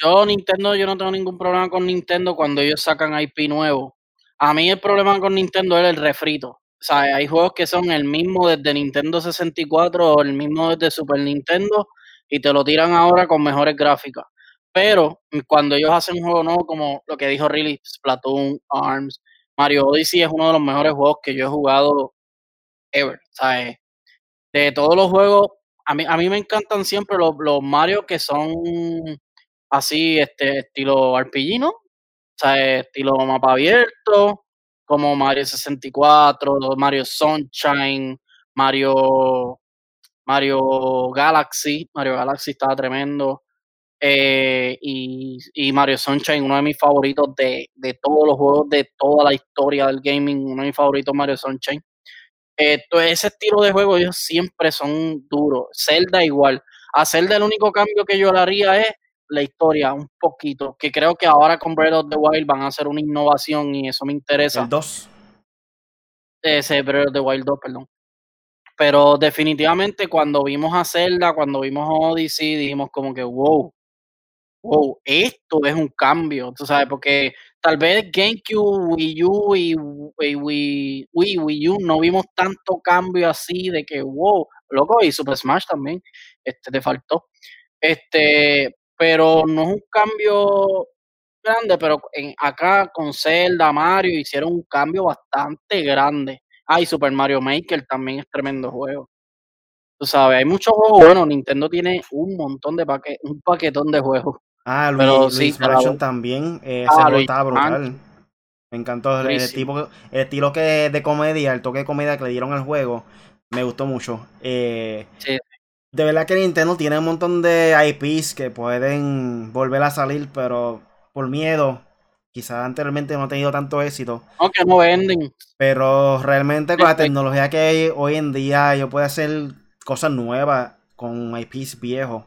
Yo, Nintendo, yo no tengo ningún problema con Nintendo cuando ellos sacan IP nuevo. A mí el problema con Nintendo es el refrito. O sea, hay juegos que son el mismo desde Nintendo 64 o el mismo desde Super Nintendo y te lo tiran ahora con mejores gráficas. Pero cuando ellos hacen un juego nuevo, como lo que dijo Riley, Splatoon, ARMS, Mario Odyssey es uno de los mejores juegos que yo he jugado ever. ¿sabes? De todos los juegos, a mí, a mí me encantan siempre los, los Mario que son así, este, estilo RPG, sea, estilo mapa abierto, como Mario 64, Mario Sunshine, Mario, Mario Galaxy. Mario Galaxy estaba tremendo. Eh, y, y, Mario Sunshine, uno de mis favoritos de, de, todos los juegos de toda la historia del gaming, uno de mis favoritos Mario Sunshine. Eh, ese estilo de juego ellos siempre son duros. Zelda igual. A Zelda el único cambio que yo le haría es la historia un poquito, que creo que ahora con Breath of the Wild van a hacer una innovación y eso me interesa. El 2. Ese Breath of the Wild 2, perdón. Pero definitivamente cuando vimos a Zelda, cuando vimos Odyssey, dijimos como que, wow, wow, esto es un cambio, tú sabes, porque tal vez GameCube, Wii U y Wii, Wii, Wii U no vimos tanto cambio así de que, wow, loco, y Super Smash también, este, te faltó. Este, pero no es un cambio grande, pero acá con Zelda, Mario hicieron un cambio bastante grande. Ah, y Super Mario Maker también es tremendo juego. Tú sabes, hay muchos juegos buenos. Nintendo tiene un montón de paquetes, un paquetón de juegos. Ah, Luis, sí, también. Eh, ah, estaba brutal. Me encantó el, tipo, el estilo que de comedia, el toque de comedia que le dieron al juego. Me gustó mucho. Eh, sí. De verdad que Nintendo tiene un montón de IPs que pueden volver a salir, pero por miedo, quizás anteriormente no ha tenido tanto éxito. Aunque no venden. Pero realmente con la tecnología que hay hoy en día, yo puedo hacer cosas nuevas con IPs viejos.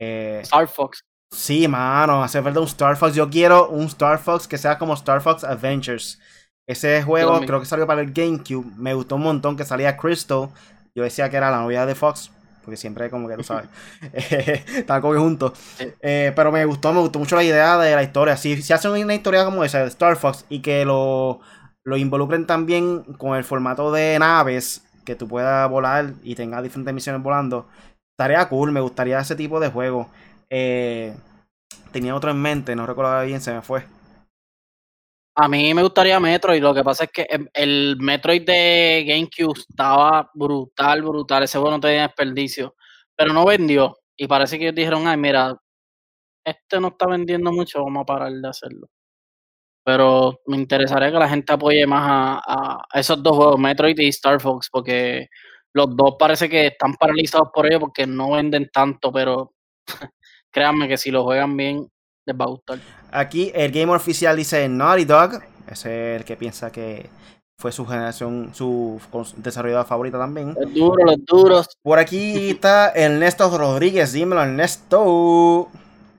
Eh, Star Fox. Sí, mano, hace falta un Star Fox. Yo quiero un Star Fox que sea como Star Fox Adventures. Ese juego creo que salió para el GameCube. Me gustó un montón que salía Crystal. Yo decía que era la novia de Fox. Porque siempre como que tú sabes. Estaban como juntos. Eh, pero me gustó, me gustó mucho la idea de la historia. Si, si hacen una historia como esa de Star Fox y que lo, lo involucren también con el formato de naves, que tú puedas volar y tengas diferentes misiones volando, estaría cool. Me gustaría ese tipo de juego. Eh, tenía otro en mente, no recordaba bien, se me fue. A mí me gustaría Metroid, lo que pasa es que el Metroid de GameCube estaba brutal, brutal, ese juego no tenía desperdicio, pero no vendió. Y parece que ellos dijeron, ay, mira, este no está vendiendo mucho, vamos a parar de hacerlo. Pero me interesaría que la gente apoye más a, a esos dos juegos, Metroid y Star Fox, porque los dos parece que están paralizados por ello porque no venden tanto, pero créanme que si lo juegan bien, les va a gustar. Aquí el gamer oficial dice Naughty Dog. Es el que piensa que fue su generación, su desarrolladora favorita también. Los duros, los duros. Por aquí está Ernesto Rodríguez. Dímelo, Ernesto.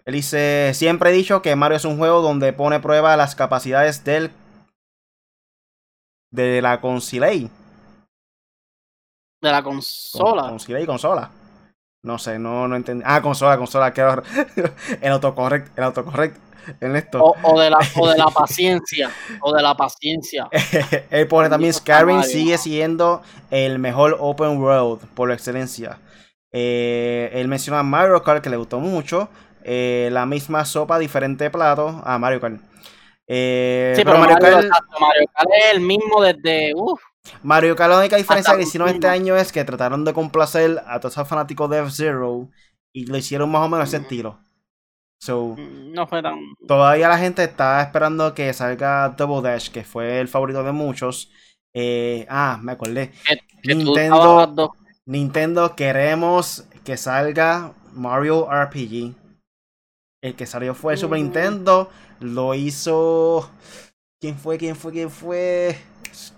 Él dice: Siempre he dicho que Mario es un juego donde pone prueba las capacidades del. de la consola. De la consola. Concilei y consola. No sé, no, no entendí. Ah, consola, consola, qué el autocorrect, el autocorrect. En esto. O, de la, o de la paciencia. o de la paciencia. Él pone también Skyrim sigue siendo el mejor open world por excelencia. Eh, él menciona a Mario Kart que le gustó mucho. Eh, la misma sopa, diferente plato a Mario Kart. Eh, sí, pero, Mario, Kart, es el mismo desde. Mario Kart, la única diferencia que hicieron este año es que trataron de complacer a todos los fanáticos de F-Zero y lo hicieron más o menos ese estilo. So, mm, no fue tan. Todavía la gente está esperando que salga Double Dash, que fue el favorito de muchos. ah, me acordé. Nintendo, Nintendo queremos que salga Mario RPG. El que salió fue el Super mm. Nintendo. Lo hizo. ¿Quién fue? ¿Quién fue? ¿Quién fue?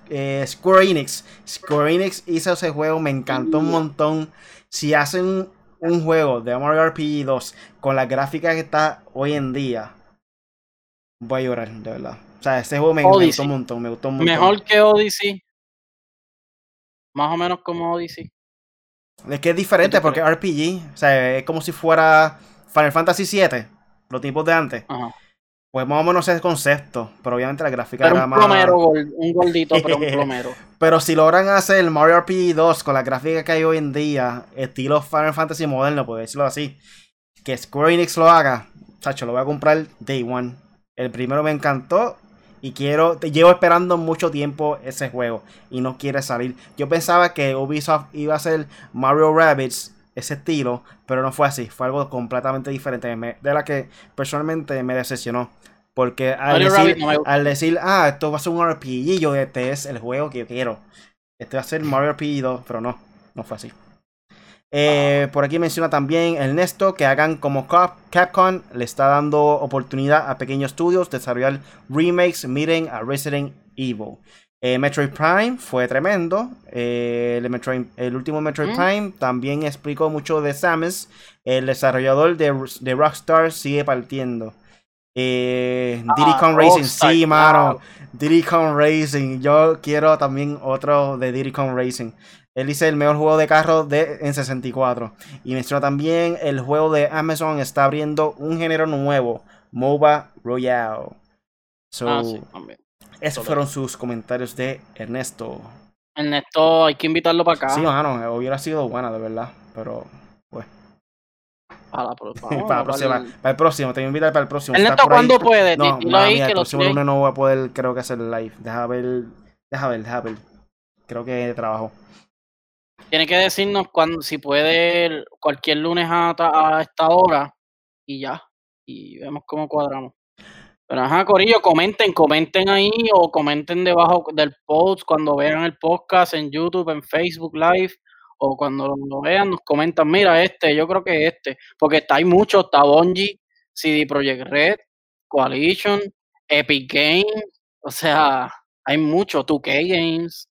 Eh, Square Enix. Square Enix hizo ese juego, me encantó un mm. montón. Si hacen un juego de Mario RPG 2 con la gráfica que está hoy en día, voy a llorar, de verdad. O sea, ese juego me, me gustó un montón, me gustó un montón. Mejor que Odyssey. Más o menos como Odyssey. Es que es diferente porque RPG, o sea, es como si fuera Final Fantasy VII, los tipos de antes. Pues más o menos ese concepto, pero obviamente la gráfica era un más... Plomero, un gordito, pero un plomero. pero si logran hacer el Mario RPG 2 con la gráfica que hay hoy en día, estilo Final Fantasy moderno, por decirlo así, que Square Enix lo haga, chacho, lo voy a comprar Day One. El primero me encantó y quiero, te llevo esperando mucho tiempo ese juego y no quiere salir. Yo pensaba que Ubisoft iba a ser Mario Rabbids, ese estilo, pero no fue así. Fue algo completamente diferente. de la que personalmente me decepcionó. Porque al decir, al decir, ah, esto va a ser un RPG, yo este es el juego que yo quiero. Este va a ser Mario RPG 2, pero no, no fue así. Eh, por aquí menciona también el Nesto que hagan como Capcom le está dando oportunidad a pequeños estudios de desarrollar remakes, miren a Resident Evil. Eh, Metroid Prime fue tremendo. Eh, el, último Metroid mm. Prime también explicó mucho de Samus. El desarrollador de, Rockstar sigue partiendo. Eh, Diddy ah, Racing, sí, mano. Diddy Racing. Yo quiero también otro de Diddy Kong Racing. Él dice el mejor juego de carro de, en 64. Y menciona también el juego de Amazon está abriendo un género nuevo, MOBA Royale. ah, sí, Esos fueron sus comentarios de Ernesto. Ernesto, hay que invitarlo para acá. Sí, mano, hubiera sido buena, de verdad. Pero, pues. Para para, próxima, para, el próximo, te voy a invitar para el próximo. Ernesto, ¿cuándo puede? No, el próximo lunes no voy a poder, creo que hacer live. Deja ver, deja ver, deja ver. Creo que trabajo. Tiene que decirnos cuando, si puede cualquier lunes a, a esta hora y ya. Y vemos cómo cuadramos. Pero ajá, Corillo, comenten, comenten ahí o comenten debajo del post cuando vean el podcast en YouTube, en Facebook Live o cuando lo vean nos comentan, mira este, yo creo que este, porque está, hay muchos, está Bungie, CD Projekt Red, Coalition, Epic Games, o sea, hay muchos, 2K Games,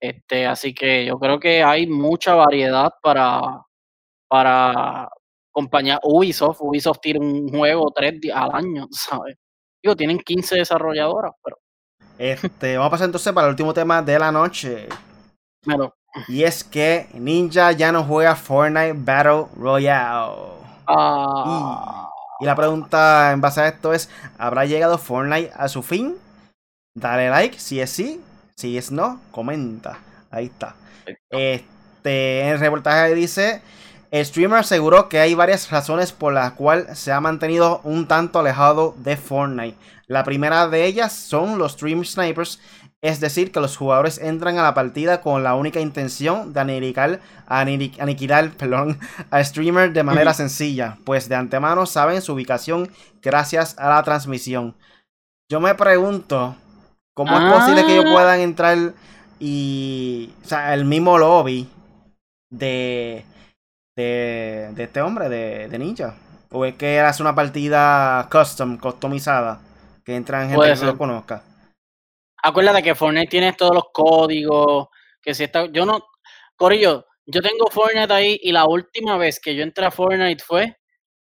este, así que yo creo que hay mucha variedad para, para compañía Ubisoft. Ubisoft tiene un juego tres días al año, ¿sabes? Digo, tienen 15 desarrolladoras, pero. Este, vamos a pasar entonces para el último tema de la noche. Y es que Ninja ya no juega Fortnite Battle Royale. Ah. Y, y, la pregunta en base a esto es: ¿habrá llegado Fortnite a su fin? Dale like si es sí, si es no, comenta. Ahí está. Este, en el reportaje dice, el streamer aseguró que hay varias razones por las cuales se ha mantenido un tanto alejado de Fortnite. La primera de ellas son los stream snipers, es decir, que los jugadores entran a la partida con la única intención de aniquilar, aniquilar perdón, al streamer de manera sencilla, pues de antemano saben su ubicación gracias a la transmisión. Yo me pregunto, ¿Cómo es posible que ellos ah. puedan entrar y. O sea, el mismo lobby de. De, de este hombre, de, de Ninja? ¿O es que hace una partida custom, customizada? Que entran gente que no lo conozca. Acuérdate que Fortnite tiene todos los códigos. Que si está. Yo no. Corillo, yo tengo Fortnite ahí y la última vez que yo entré a Fortnite fue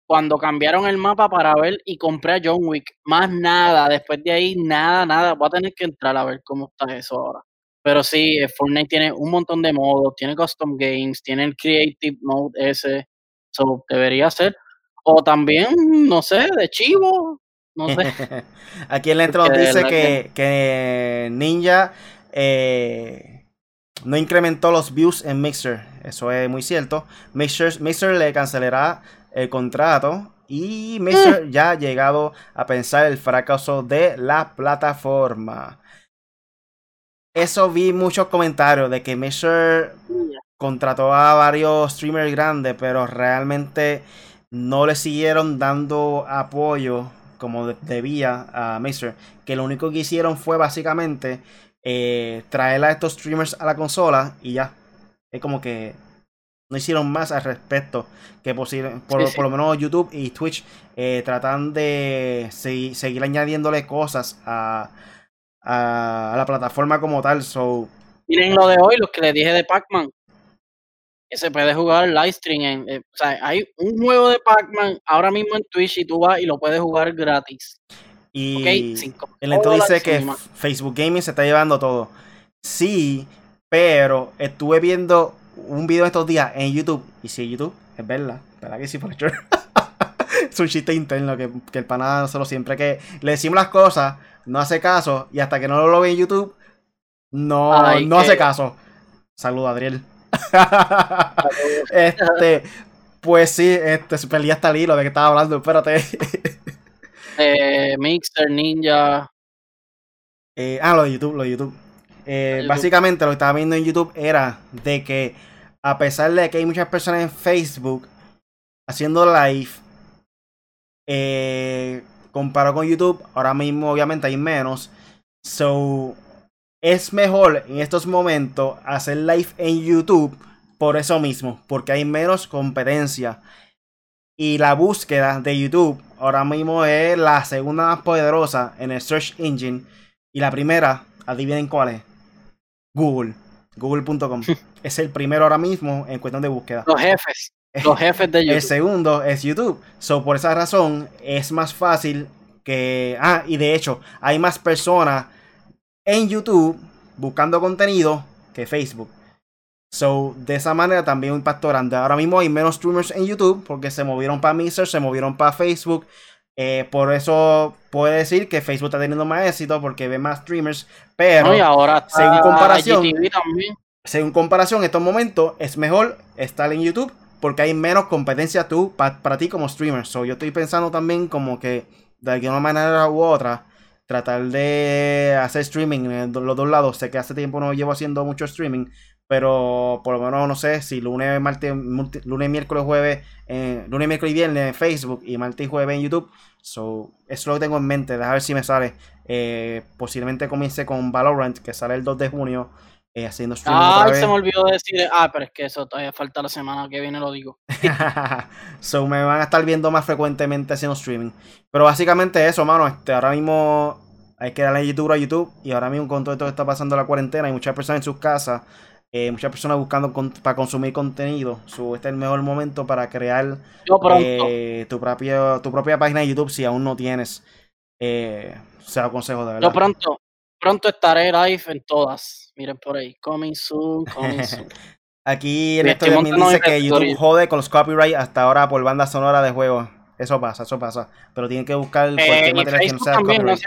cuando cambiaron el mapa para ver y compré a John Wick. Más nada, después de ahí, nada, nada. Voy a tener que entrar a ver cómo está eso ahora. Pero sí, eh, Fortnite tiene un montón de modos, tiene custom games, tiene el creative mode ese, so debería ser. O también, no sé, de chivo, no sé. Aquí en la intro nos dice que, que, Ninja eh, no incrementó los views en Mixer. Eso es muy cierto. Mixer, Mixer le cancelará el contrato y Mixer mm. ya ha llegado a pensar el fracaso de la plataforma. Eso vi muchos comentarios de que Mixer contrató a varios streamers grandes, pero realmente no le siguieron dando apoyo como debía a Mixer. Que lo único que hicieron fue básicamente eh, traer a estos streamers a la consola y ya. Es como que no hicieron más al respecto que posible. Por, lo menos YouTube y Twitch eh, tratan de seguir añadiéndole cosas a, a, la plataforma como tal. So, Miren lo de hoy, lo que les dije de Pac-Man. Que se puede jugar live stream. En, eh, o sea, hay un juego de Pac-Man ahora mismo en Twitch y tú vas y lo puedes jugar gratis. Y okay, el entonces dice que Facebook Gaming se está llevando todo. Sí, pero estuve viendo un video estos días en YouTube. Y si YouTube, es verdad. ¿Verdad que sí, por es un chiste interno que, que el panada solo siempre que le decimos las cosas, no hace caso. Y hasta que no lo ve en YouTube, no, no hace caso. Saludos, Adriel. este, pues sí, este, se perdía hasta el hilo de que estaba hablando, espérate. eh, Mixer, Ninja. Eh, ah, lo de YouTube, lo de YouTube. Eh, básicamente lo que estaba viendo en YouTube era de que a pesar de que hay muchas personas en Facebook haciendo live, eh, comparado con YouTube, ahora mismo obviamente hay menos. So, es mejor en estos momentos hacer live en YouTube por eso mismo, porque hay menos competencia. Y la búsqueda de YouTube ahora mismo es la segunda más poderosa en el search engine. Y la primera, adivinen cuál es. Google. Google.com. es el primero ahora mismo en cuestión de búsqueda. Los jefes. Los jefes de YouTube. El segundo es YouTube. So, por esa razón es más fácil que. Ah, y de hecho, hay más personas en YouTube buscando contenido que Facebook. So, de esa manera también un impacto grande. Ahora mismo hay menos streamers en YouTube porque se movieron para Mixer, se movieron para Facebook. Eh, por eso puede decir que Facebook está teniendo más éxito porque ve más streamers. Pero ahora según comparación, según comparación, en estos momentos es mejor estar en YouTube porque hay menos competencia tú para ti como streamer. So, yo estoy pensando también como que de alguna manera u otra tratar de hacer streaming en los dos lados. Sé que hace tiempo no llevo haciendo mucho streaming, pero por lo menos no sé si lunes, martes, lunes, miércoles, jueves, eh, lunes, miércoles y viernes en Facebook y martes y jueves en YouTube. So, eso lo tengo en mente, a ver si me sale. Eh, posiblemente comience con Valorant, que sale el 2 de junio. Eh, haciendo streaming. Ah, se me olvidó decir. Ah, pero es que eso todavía falta la semana que viene, lo digo. so, me van a estar viendo más frecuentemente haciendo streaming. Pero básicamente eso, mano. Este, ahora mismo hay que darle YouTube a YouTube. Y ahora mismo con todo esto que está pasando la cuarentena, hay muchas personas en sus casas. Eh, muchas personas buscando para consumir contenido. So, este es el mejor momento para crear eh, tu, propia, tu propia página de YouTube si aún no tienes. Eh, se lo aconsejo de verdad. Yo pronto, pronto estaré live en todas. Miren por ahí. Coming soon, coming soon. Aquí en esto también dice que YouTube jode con los copyright hasta ahora por banda sonora de juegos. Eso pasa, eso pasa. Pero tienen que buscar cualquier material que no sea copyright.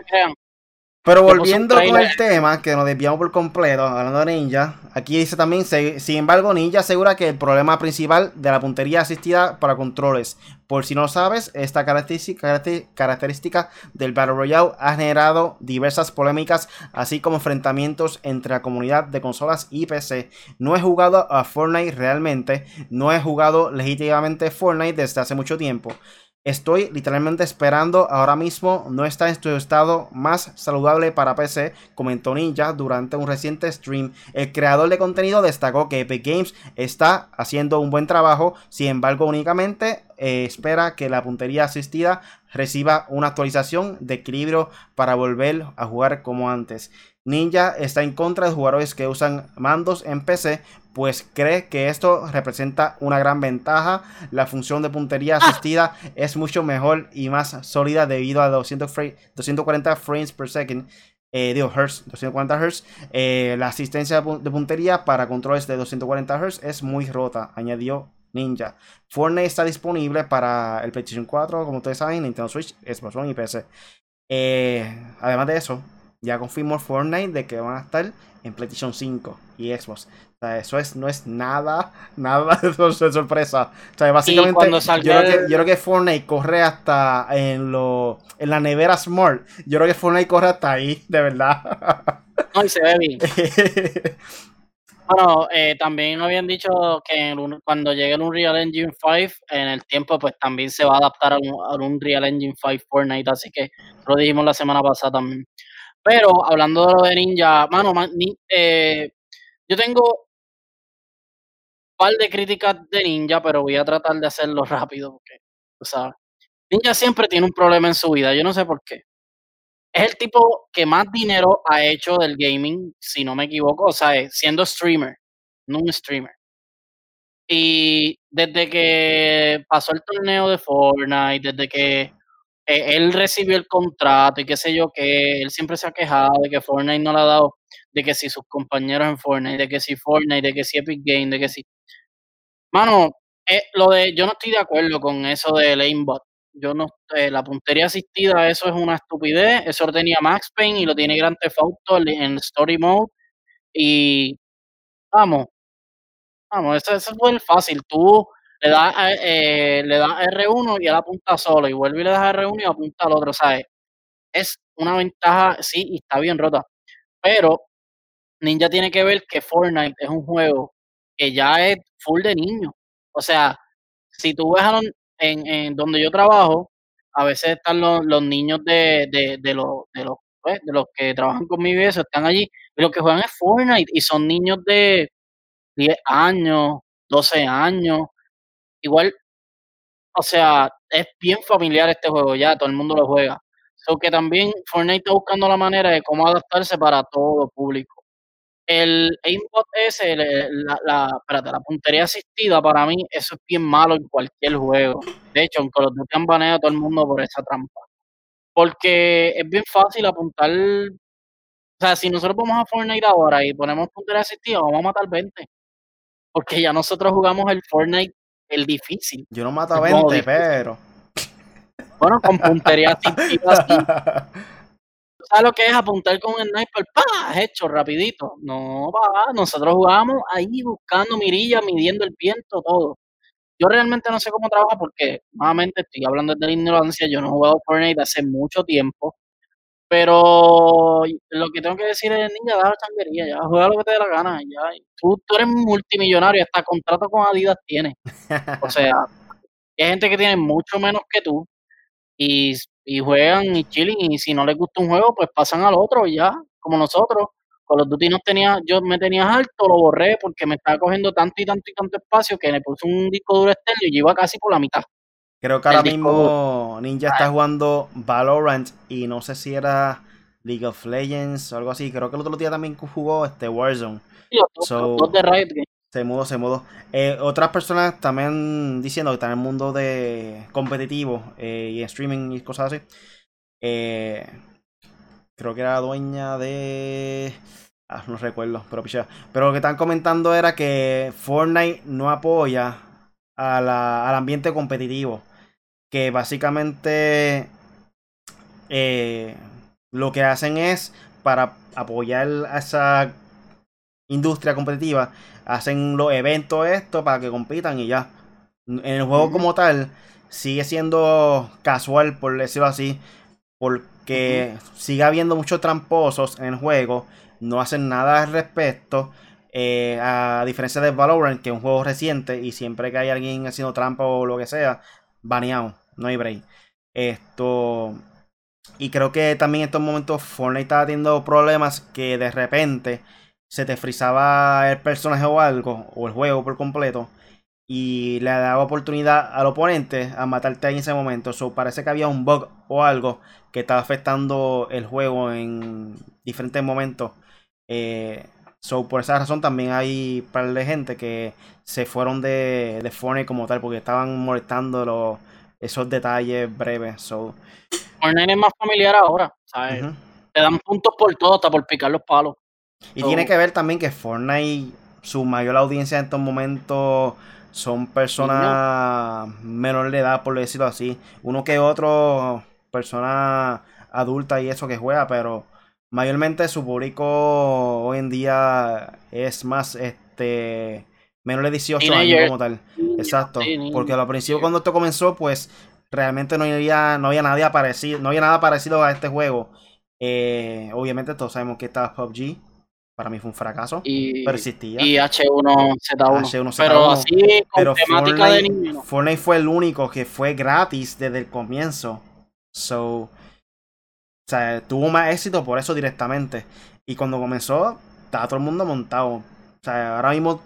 Pero volviendo con el tema, que nos desviamos por completo, hablando de Ninja, aquí dice también, sin embargo, Ninja asegura que el problema principal de la puntería asistida para controles, por si no lo sabes, esta característica, característica del Battle Royale ha generado diversas polémicas, así como enfrentamientos entre la comunidad de consolas y PC. No he jugado a Fortnite realmente, no he jugado legítimamente Fortnite desde hace mucho tiempo. Estoy literalmente esperando ahora mismo no está en su estado más saludable para PC, comentó Ninja durante un reciente stream. El creador de contenido destacó que Epic Games está haciendo un buen trabajo, sin embargo únicamente eh, espera que la puntería asistida reciba una actualización de equilibrio para volver a jugar como antes. Ninja está en contra de jugadores que usan mandos en PC, pues cree que esto representa una gran ventaja. La función de puntería ah. asistida es mucho mejor y más sólida debido a 240 frames per second. eh, digo, Hz, 240 Hz. la asistencia de puntería para controles de 240 Hz es muy rota, añadió Ninja. Fortnite está disponible para el PlayStation 4, como ustedes saben, Nintendo Switch, Xbox One y PC. Eh, además de eso, ya confirmó Fortnite de que van a estar en PlayStation 5 y Xbox. O sea, eso es, no es nada, nada de sorpresa. O sea, básicamente, yo, creo que, yo creo que Fortnite corre hasta en, lo, en la nevera Smart. Yo creo que Fortnite corre hasta ahí, de verdad. No, y se ve bien. Bueno, eh, también habían dicho que cuando llegue el Unreal Engine 5, en el tiempo, pues también se va a adaptar a un, Unreal Engine 5 Fortnite, así que lo dijimos la semana pasada también. Pero hablando de lo de Ninja, mano, eh, yo tengo un par de críticas de Ninja, pero voy a tratar de hacerlo rápido, porque, o sea, Ninja siempre tiene un problema en su vida, yo no sé por qué es el tipo que más dinero ha hecho del gaming, si no me equivoco, o sea, siendo streamer, no un streamer. Y desde que pasó el torneo de Fortnite, desde que eh, él recibió el contrato y qué sé yo, que él siempre se ha quejado de que Fortnite no le ha dado, de que si sus compañeros en Fortnite, de que si Fortnite, de que si Epic Game, de que si... Mano, eh, lo de, yo no estoy de acuerdo con eso del aimbot. Yo no, eh, la puntería asistida, eso es una estupidez. Eso lo tenía Max Payne y lo tiene Grand Theft Auto en Story Mode. Y vamos, vamos, eso, eso es fácil. Tú le das, eh, le das R1 y él apunta solo. Y vuelve y le das R1 y apunta al otro, ¿sabes? Es una ventaja, sí, y está bien rota. Pero Ninja tiene que ver que Fortnite es un juego que ya es full de niños. O sea, si tú ves a los, en, donde yo trabajo, a veces están los, niños de, de, los, de, los, pues, de los que trabajan conmigo y eso, están allí, y los que juegan es Fortnite, y son niños de 10 años, 12 años, igual, o sea, es bien familiar este juego ya, todo el mundo lo juega. So que también Fortnite está buscando la manera de cómo adaptarse para todo público. El aimbot ese, la, la, la puntería asistida, para mí, eso es bien malo en cualquier juego. De hecho, en Call of Duty han baneado todo el mundo por esa trampa. Porque es bien fácil apuntar. O sea, si nosotros vamos a Fortnite ahora y ponemos puntería asistida, vamos a matar 20. Porque ya nosotros jugamos el Fortnite, el difícil. Yo no mato a 20, pero. Bueno, con puntería asistida ¿Sabes lo que es apuntar con un sniper? ¡Pah! Hecho rapidito. No, va. Nosotros jugamos ahí buscando mirillas, midiendo el viento, todo. Yo realmente no sé cómo trabaja porque, nuevamente, estoy hablando de la ignorancia. Yo no he jugado Fortnite hace mucho tiempo. Pero lo que tengo que decir es, niña, da la changuería, ya, juega lo que te dé la gana, ya. Tú, tú eres multimillonario, hasta contrato con Adidas tienes. O sea, hay gente que tiene mucho menos que tú y y juegan y chilling y si no les gusta un juego pues pasan al otro y ya, como nosotros. Con los Duty no tenía, yo me tenía alto, lo borré porque me estaba cogiendo tanto y tanto y tanto espacio que me puse un disco duro externo y iba casi por la mitad. Creo que ahora mismo Ninja está jugando Valorant y no sé si era League of Legends o algo así. Creo que el otro día también jugó este Warzone. Riot se mudó, se mudó. Eh, otras personas también diciendo que están en el mundo de competitivo eh, y streaming y cosas así. Eh, creo que era dueña de. Ah, no recuerdo, pero Pero lo que están comentando era que Fortnite no apoya a la, al ambiente competitivo. Que básicamente lo que hacen es para apoyar a esa industria competitiva, hacen los eventos esto para que compitan y ya. En el juego como tal, sigue siendo casual, por decirlo así, porque sigue habiendo muchos tramposos en el juego, no hacen nada al respecto. Eh, a diferencia de Valorant, que es un juego reciente y siempre que hay alguien haciendo trampa o lo que sea, baneado, no hay break. Esto. Y creo que también en estos momentos Fortnite está teniendo problemas que de repente se te frizaba el personaje o algo, o el juego por completo, y le daba oportunidad al oponente a matarte en ese momento. So, parece que había un bug o algo que estaba afectando el juego en diferentes momentos. Eh, so, por esa razón también hay par de gente que se fueron de, de Fortnite como tal, porque estaban molestando los, esos detalles breves. So. Fortnite es más familiar ahora, ¿sabes? Te dan puntos por todo, hasta por picar los palos. Y tiene que ver también que Fortnite, su mayor audiencia en estos momentos son personas menor de edad, por decirlo así. Uno que otro, persona adulta y eso que juega, pero mayormente su público hoy en día es más este menor de 18 años como tal. Exacto. Porque al principio cuando esto comenzó, pues realmente no había, no había nada parecido, no había nada parecido a este juego. Eh, obviamente todos sabemos que está PUBG. Para mí fue un fracaso. Y, persistía. Y H1Z1. H1Z1. Pero así con temática de niño. Fortnite fue el único que fue gratis desde el comienzo. So, o sea, tuvo más éxito por eso directamente. Y cuando comenzó, estaba todo el mundo montado. O sea, ahora mismo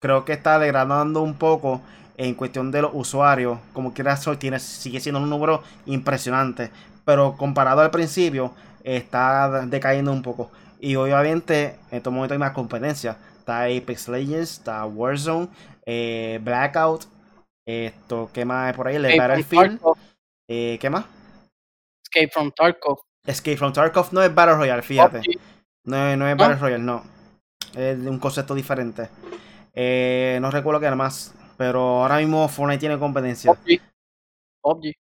creo que está degradando un poco en cuestión de los usuarios. Como quiera, tiene, sigue siendo un número impresionante. Pero comparado al principio, está decayendo un poco. Y obviamente, en estos momentos hay más competencia. Está Apex Legends, está Warzone, eh, Blackout. Esto, ¿qué más hay por ahí? El Battlefield. Eh, ¿Qué más? Escape from Tarkov. Escape from Tarkov no es Battle Royale, fíjate. No, no es Battle Royale, no. Es un concepto diferente. Eh, no recuerdo qué era más. Pero ahora mismo Fortnite tiene competencia. PUBG.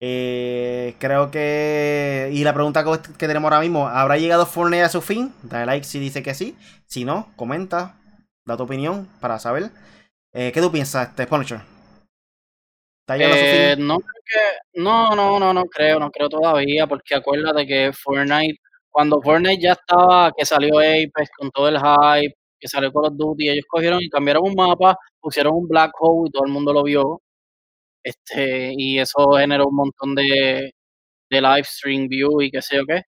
Eh, creo que. Y la pregunta que tenemos ahora mismo: ¿habrá llegado Fortnite a su fin? Dale like si dice que sí. Si no, comenta, da tu opinión para saber. Eh, ¿Qué tú piensas, este Punisher? ¿Está llegando a su fin? Eh, no, no, no, no, no creo, no creo todavía, porque acuérdate que Fortnite, cuando Fortnite ya estaba, que salió Apex con todo el hype, que salió Call of Duty, ellos cogieron y cambiaron un mapa, pusieron un black hole y todo el mundo lo vio. Este, y eso generó un montón de, de live stream view y qué sé yo qué.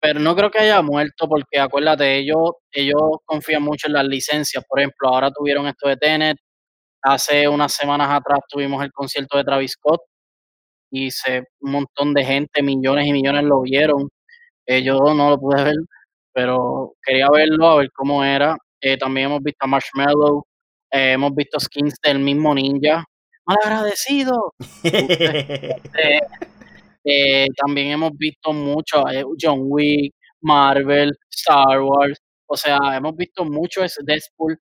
Pero no creo que haya muerto porque acuérdate, ellos, ellos confían mucho en las licencias. Por ejemplo, ahora tuvieron esto de Tenet. Hace unas semanas atrás tuvimos el concierto de Travis Scott y se, un montón de gente, millones y millones lo vieron. Eh, yo no lo pude ver, pero quería verlo, a ver cómo era. Eh, también hemos visto a Marshmallow, eh, hemos visto skins del mismo ninja, agradecido. Este, eh, también hemos visto mucho John Wick, Marvel, Star Wars, o sea, hemos visto mucho Deadpool,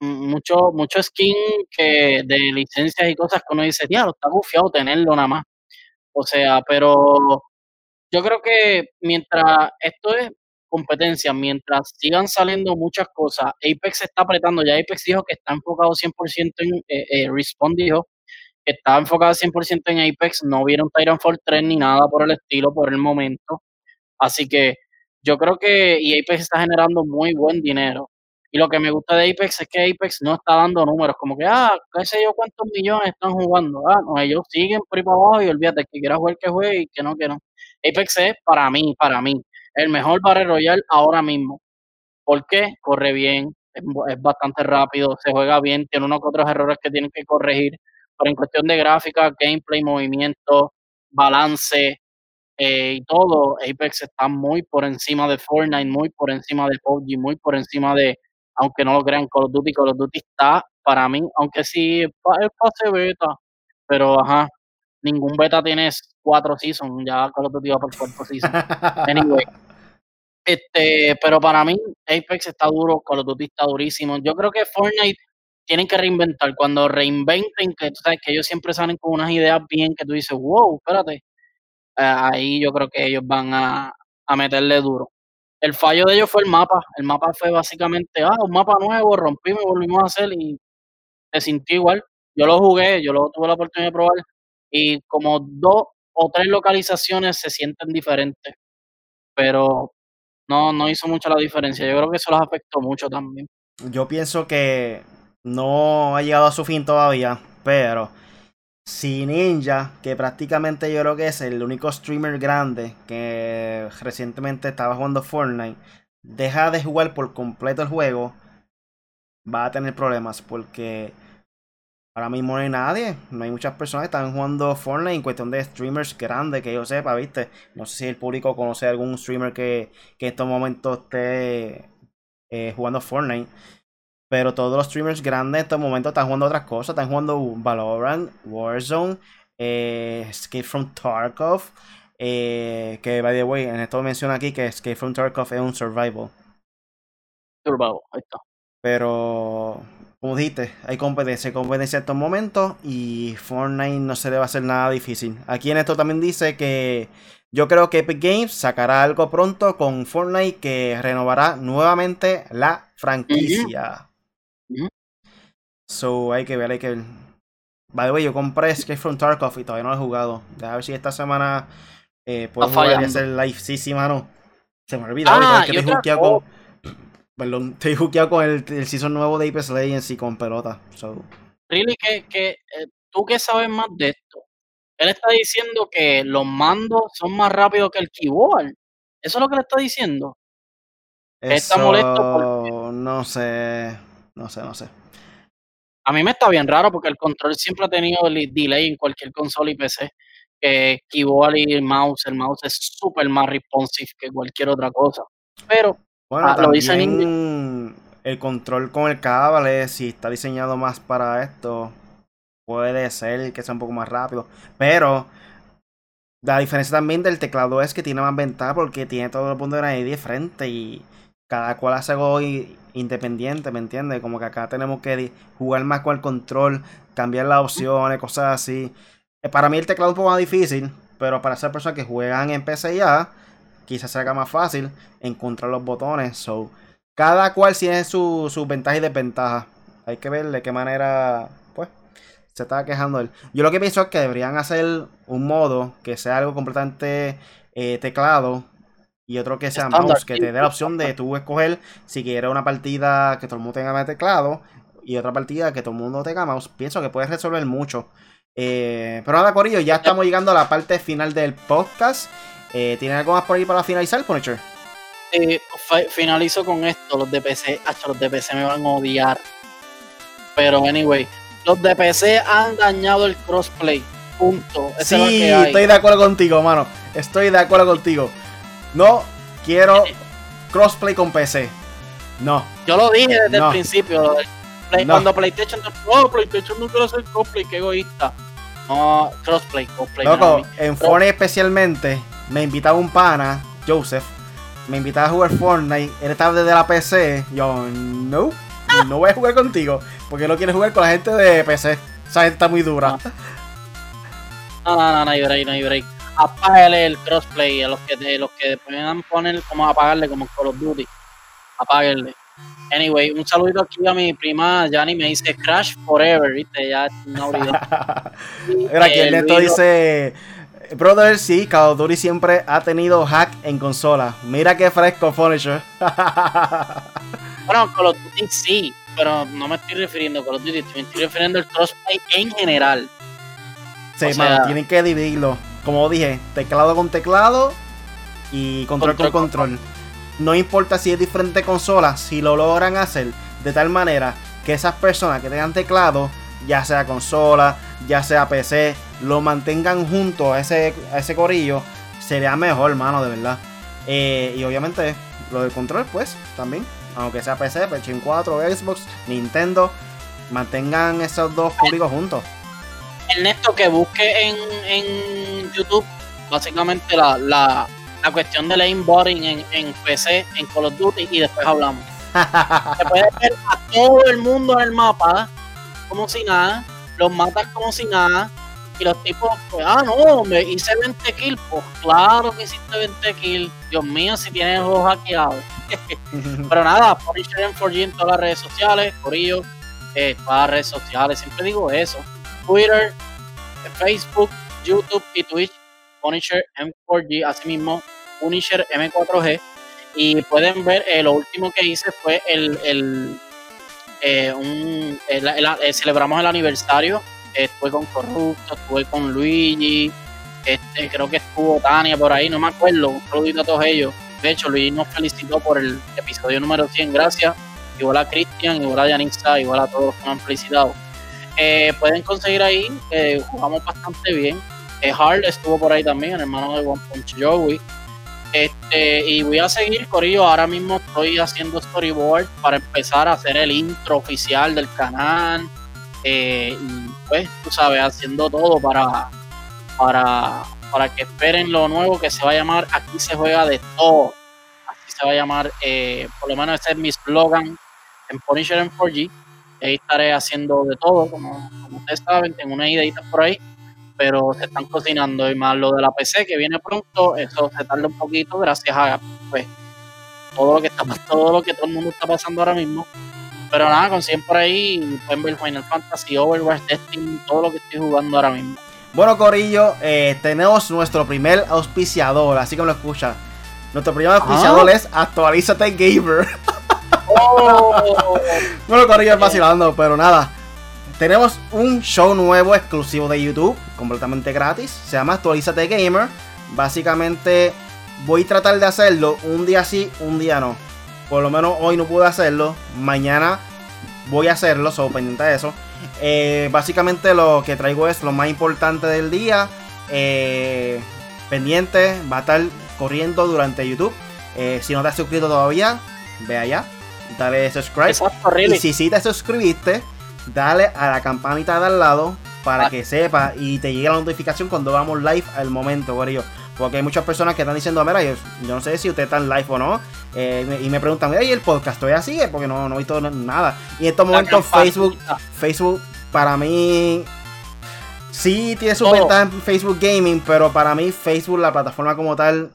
mucho, mucho skin que de licencias y cosas que uno dice, lo está bufiado tenerlo nada más. O sea, pero yo creo que mientras esto es competencia, mientras sigan saliendo muchas cosas, Apex está apretando, ya Apex dijo que está enfocado 100% en, eh, eh, dijo que está enfocado 100% en Apex, no vieron Titanfall 3 ni nada por el estilo por el momento, así que yo creo que y Apex está generando muy buen dinero. Y lo que me gusta de Apex es que Apex no está dando números, como que, ah, qué sé yo cuántos millones están jugando. Ah, no, ellos siguen por ahí para abajo y olvídate que quiera jugar que juegue y que no, que no. Apex es para mí, para mí, el mejor Battle Royale ahora mismo. ¿Por qué? Corre bien, es, bastante rápido, se juega bien, tiene unos otros errores que tienen que corregir, pero en cuestión de gráfica, gameplay, movimiento, balance eh, y todo, Apex está muy por encima de Fortnite, muy por encima de PUBG, muy por encima de, aunque no lo crean, Call of Duty, Call of Duty está para mí, aunque sí es pase beta, pero ajá, ningún beta tiene cuatro seasons, ya Call of Duty va por cuarto season. Anyway. Este, pero para mí, Apex está duro, Call of Duty está durísimo. Yo creo que Fortnite tienen que reinventar. Cuando reinventen, que tú sabes que ellos siempre salen con unas ideas bien que tú dices, wow, espérate. Eh, ahí yo creo que ellos van a, a meterle duro. El fallo de ellos fue el mapa. El mapa fue básicamente, ah, un mapa nuevo, rompimos, volvimos a hacer y se sintió igual. Yo lo jugué, yo lo tuve la oportunidad de probar y como dos o tres localizaciones se sienten diferentes. Pero no, no hizo mucha la diferencia. Yo creo que eso los afectó mucho también. Yo pienso que no ha llegado a su fin todavía, pero si Ninja, que prácticamente yo creo que es el único streamer grande que recientemente estaba jugando Fortnite, deja de jugar por completo el juego, va a tener problemas porque Ahora mismo no hay nadie, no hay muchas personas que están jugando Fortnite en cuestión de streamers grandes que yo sepa, ¿viste? No sé si el público conoce algún streamer que, que en estos momentos esté eh, jugando Fortnite. Pero todos los streamers grandes en estos momentos están jugando otras cosas. Están jugando Valorant, Warzone, eh, Escape from Tarkov, Eh, que, by the way, en esto menciona aquí que Escape from Tarkov es un survival. Survival, ahí está. Pero, como dijiste, hay competencia, competencia en estos momentos y Fortnite no se debe hacer nada difícil. Aquí en esto también dice que yo creo que Epic Games sacará algo pronto con Fortnite que renovará nuevamente la franquicia. So, hay que ver, hay que ver. By the way, yo compré Escape from Tarkov y todavía no lo he jugado. A ver si esta semana eh, puedo jugar y hacer live. Sí, sí, mano. Se me olvidó ah, que te juqueado con. Perdón, te juqueado con el, el season nuevo de Apex Legends y con pelota. So. Really, que, que eh, tú que sabes más de esto. Él está diciendo que los mandos son más rápidos que el keyboard. ¿Eso es lo que le está diciendo? está molesto No sé. No sé, no sé. A mí me está bien raro porque el control siempre ha tenido delay en cualquier consola y PC. Eh, keyboard y el mouse, el mouse es súper más responsive que cualquier otra cosa. Pero bueno, ah, lo dicen el control con el cable, si está diseñado más para esto, puede ser que sea un poco más rápido. Pero la diferencia también del teclado es que tiene más ventaja porque tiene todo el punto de ahí de frente y cada cual hace algo independiente, ¿me entiendes? Como que acá tenemos que jugar más con el control, cambiar las opciones, cosas así. Eh, para mí el teclado es un poco más difícil, pero para esas personas que juegan en PC quizás sea más fácil encontrar los botones. So, cada cual tiene sus su ventajas y desventajas. Hay que ver de qué manera, pues, se está quejando él. Yo lo que pienso es que deberían hacer un modo que sea algo completamente eh, teclado y otro que sea mouse, que te dé la opción de tú escoger si quieres una partida que todo el mundo tenga teclado y otra partida que todo el mundo tenga mouse. Pienso que puedes resolver mucho. Eh, pero nada, Corillo, ya estamos llegando a la parte final del podcast. Eh, ¿Tienen algo más por ahí para finalizar, Punisher? Eh, finalizo con esto. Los de PC, hasta los de PC me van a odiar. Pero, anyway, los de PC han dañado el crossplay. Punto. sí, estoy de acuerdo contigo, mano. Estoy de acuerdo contigo. No quiero crossplay con PC. No. Yo lo dije desde el principio. Cuando PlayStation no, PlayStation no quiere hacer crossplay, qué egoísta. No, crossplay, crossplay. Loco, en Fortnite especialmente, me invitaba un pana, Joseph, me invitaba a jugar Fortnite, él estaba desde la PC, yo, no, no voy a jugar contigo, porque no quieres jugar con la gente de PC. Esa gente está muy dura. No, no, no, no hay break, no hay break apáguele el crossplay a los que los que puedan poner como apagarle como Call of Duty. Apáguenle. Anyway, un saludito aquí a mi prima Yanni me dice Crash Forever, viste, ya no olvidó. Mira, aquí el neto dice Brother, sí, Call of Duty siempre ha tenido hack en consola. Mira qué fresco, Punisher. bueno, Call of Duty sí, pero no me estoy refiriendo a Call of Duty, me estoy refiriendo al crossplay en general. Sí, mano, tienen que dividirlo como dije, teclado con teclado y control, con control. No importa si es diferente consola, si lo logran hacer de tal manera que esas personas que tengan teclado, ya sea consola, ya sea PC, lo mantengan junto a ese, a ese corillo, sería mejor, hermano, de verdad. Eh, y obviamente lo del control, pues, también. Aunque sea PC, PlayStation 4, Xbox, Nintendo, mantengan esos dos públicos juntos. Ernesto, que busque en, en YouTube básicamente la, la, la cuestión del aimbotting en, en PC, en Call of Duty, y después hablamos. Se puede ver a todo el mundo en el mapa como si nada, los matas como si nada, y los tipos, pues, ah, no, me hice 20 kills. Pues claro que hiciste 20 kills. Dios mío, si tienes ojos hackeados. Pero nada, Punisher en 4G en todas las redes sociales, por ello, eh, todas las redes sociales, siempre digo eso. Twitter, Facebook, YouTube y Twitch, Punisher M4G, asimismo Punisher M4G. Y pueden ver, eh, lo último que hice fue el, el, eh, un, eh, celebramos el aniversario. Estuve con Corrupto, estuve con Luigi, este, creo que estuvo Tania por ahí, no me acuerdo. Un saludito a todos ellos. De hecho, Luigi nos felicitó por el episodio número 100, gracias. Igual a Cristian, igual a Yanissa, igual a todos que nos han felicitado. Eh, pueden conseguir ahí, eh, jugamos bastante bien. Eh, Hard estuvo por ahí también, hermano de One Punch Joey. Este, y voy a seguir, Corillo. Ahora mismo estoy haciendo storyboard para empezar a hacer el intro oficial del canal. Pues, tú sabes, haciendo todo para, para para que esperen lo nuevo que se va a llamar Aquí se juega de todo. Así se va a llamar, eh, por lo menos ese es mi slogan en Punisher en 4G. Ahí estaré haciendo de todo, como, ustedes saben, tengo una ideita por ahí, pero se están cocinando y más lo de la PC que viene pronto, eso se tarda un poquito gracias a pues todo lo que está todo lo que todo el mundo está pasando ahora mismo. Pero nada, consiguen por ahí, pueden ver Final Fantasy, Overwatch, Destiny, todo lo que estoy jugando ahora mismo. Bueno, Corillo, eh, tenemos nuestro primer auspiciador, así que me lo escucha. Nuestro primer auspiciador es Actualízate Gamer. Oh. bueno, Corillo es vacilando, pero nada. Tenemos un show nuevo exclusivo de YouTube, completamente gratis. Se llama Actualízate Gamer. Básicamente voy a tratar de hacerlo un día sí, un día no. Por lo menos hoy no pude hacerlo. Mañana voy a hacerlo, solo pendiente de eso. Eh, básicamente lo que traigo es lo más importante del día. Eh, pendiente, va a estar corriendo durante YouTube. Eh, si no te has suscrito todavía, ve allá, dale subscribe. Y si sí te suscribiste, dale a la campanita de al lado para ah. que sepa y te llegue la notificación cuando vamos live al momento, Porque hay muchas personas que están diciendo, mira, yo, yo no sé si usted está en live o no. Eh, y me preguntan, ¿y el podcast todavía sigue? Porque no, no he visto nada. Y en estos momentos Facebook, Facebook para mí sí tiene su ventaja en Facebook Gaming, pero para mí Facebook, la plataforma como tal,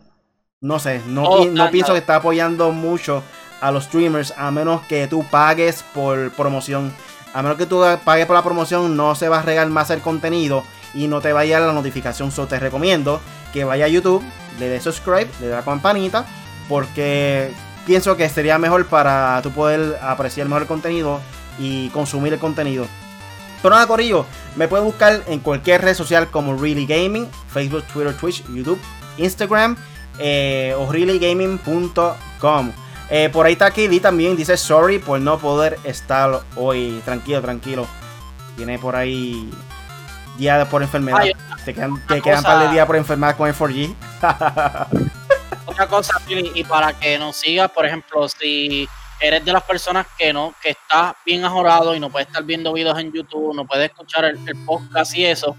no sé, no, no pienso que está apoyando mucho a los streamers a menos que tú pagues por promoción. A menos que tú pagues por la promoción, no se va a regar más el contenido y no te vaya la notificación. So te recomiendo que vaya a YouTube, le dé subscribe, le dé la campanita, porque pienso que sería mejor para tú poder apreciar mejor el contenido y consumir el contenido. Pero nada, Corillo, me puedes buscar en cualquier red social como Really Gaming, Facebook, Twitter, Twitch, YouTube, Instagram eh, o reallygaming.com. Eh, por ahí está Kili también, dice sorry por no poder estar hoy. Tranquilo, tranquilo. Tiene por ahí días por enfermedad. te quedan, te quedan par de días por enfermedad con el 4G. Otra cosa, y para que nos sigas, por ejemplo, si eres de las personas que no, que está bien ajorado y no puedes estar viendo videos en YouTube, no puedes escuchar el, podcast y eso,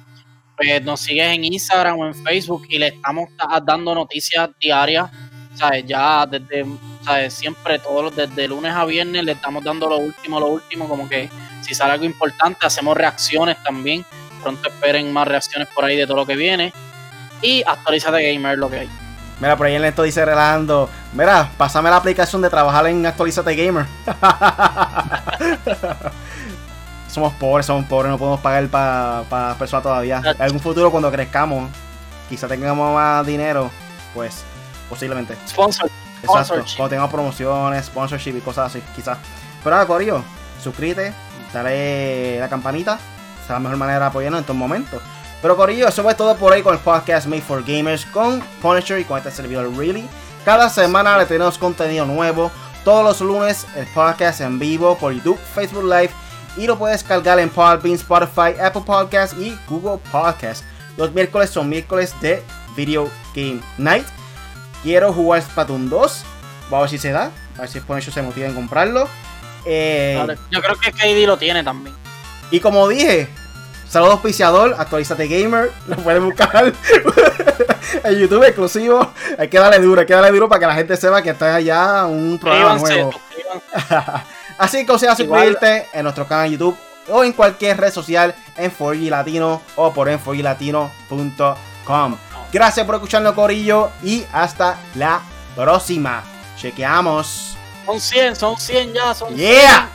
pues nos sigues en Instagram o en Facebook y le estamos dando noticias diarias, ¿sabes? Ya desde, ¿sabes? Siempre, todos los, desde lunes a viernes le estamos dando lo último, lo último, como que si sale algo importante, hacemos reacciones también. Pronto esperen más reacciones por ahí de todo lo que viene. Y actualízate gamer lo que hay. Mira, por ahí en esto dice relajando. Mira, pásame la aplicación de trabajar en Actualizate Gamer. somos pobres, somos pobres, no podemos pagar para pa personas todavía. En algún futuro, cuando crezcamos, quizá tengamos más dinero, pues posiblemente. Sponsor. Exacto. Cuando tengamos promociones, sponsorship y cosas así, quizás. Pero nada, Corio, suscríbete, dale la campanita. Es la mejor manera de apoyarnos en estos momentos. Pero Corillo, eso fue todo por ahí con el podcast Made for Gamers con Punisher y con este servidor Really. Cada semana le tenemos contenido nuevo. Todos los lunes el podcast en vivo por YouTube, Facebook Live y lo puedes cargar en Podbean, Spotify, Apple Podcasts y Google Podcasts. Los miércoles son miércoles de Video Game Night. Quiero jugar Splatoon 2. Vamos a ver si se da. A ver si Punisher se motiva en comprarlo. Eh, yo creo que KD lo tiene también. Y como dije, Saludos auspiciador, actualízate gamer, lo pueden buscar en YouTube exclusivo. Hay que darle duro, hay que darle duro para que la gente sepa que está allá un programa nuevo. Así que o sea, suscribirte en nuestro canal de YouTube o en cualquier red social en 4G Latino o por en 4Glatino.com. Gracias por escucharnos, Corillo, y hasta la próxima. Chequeamos. Son 100, son 100 ya, son yeah.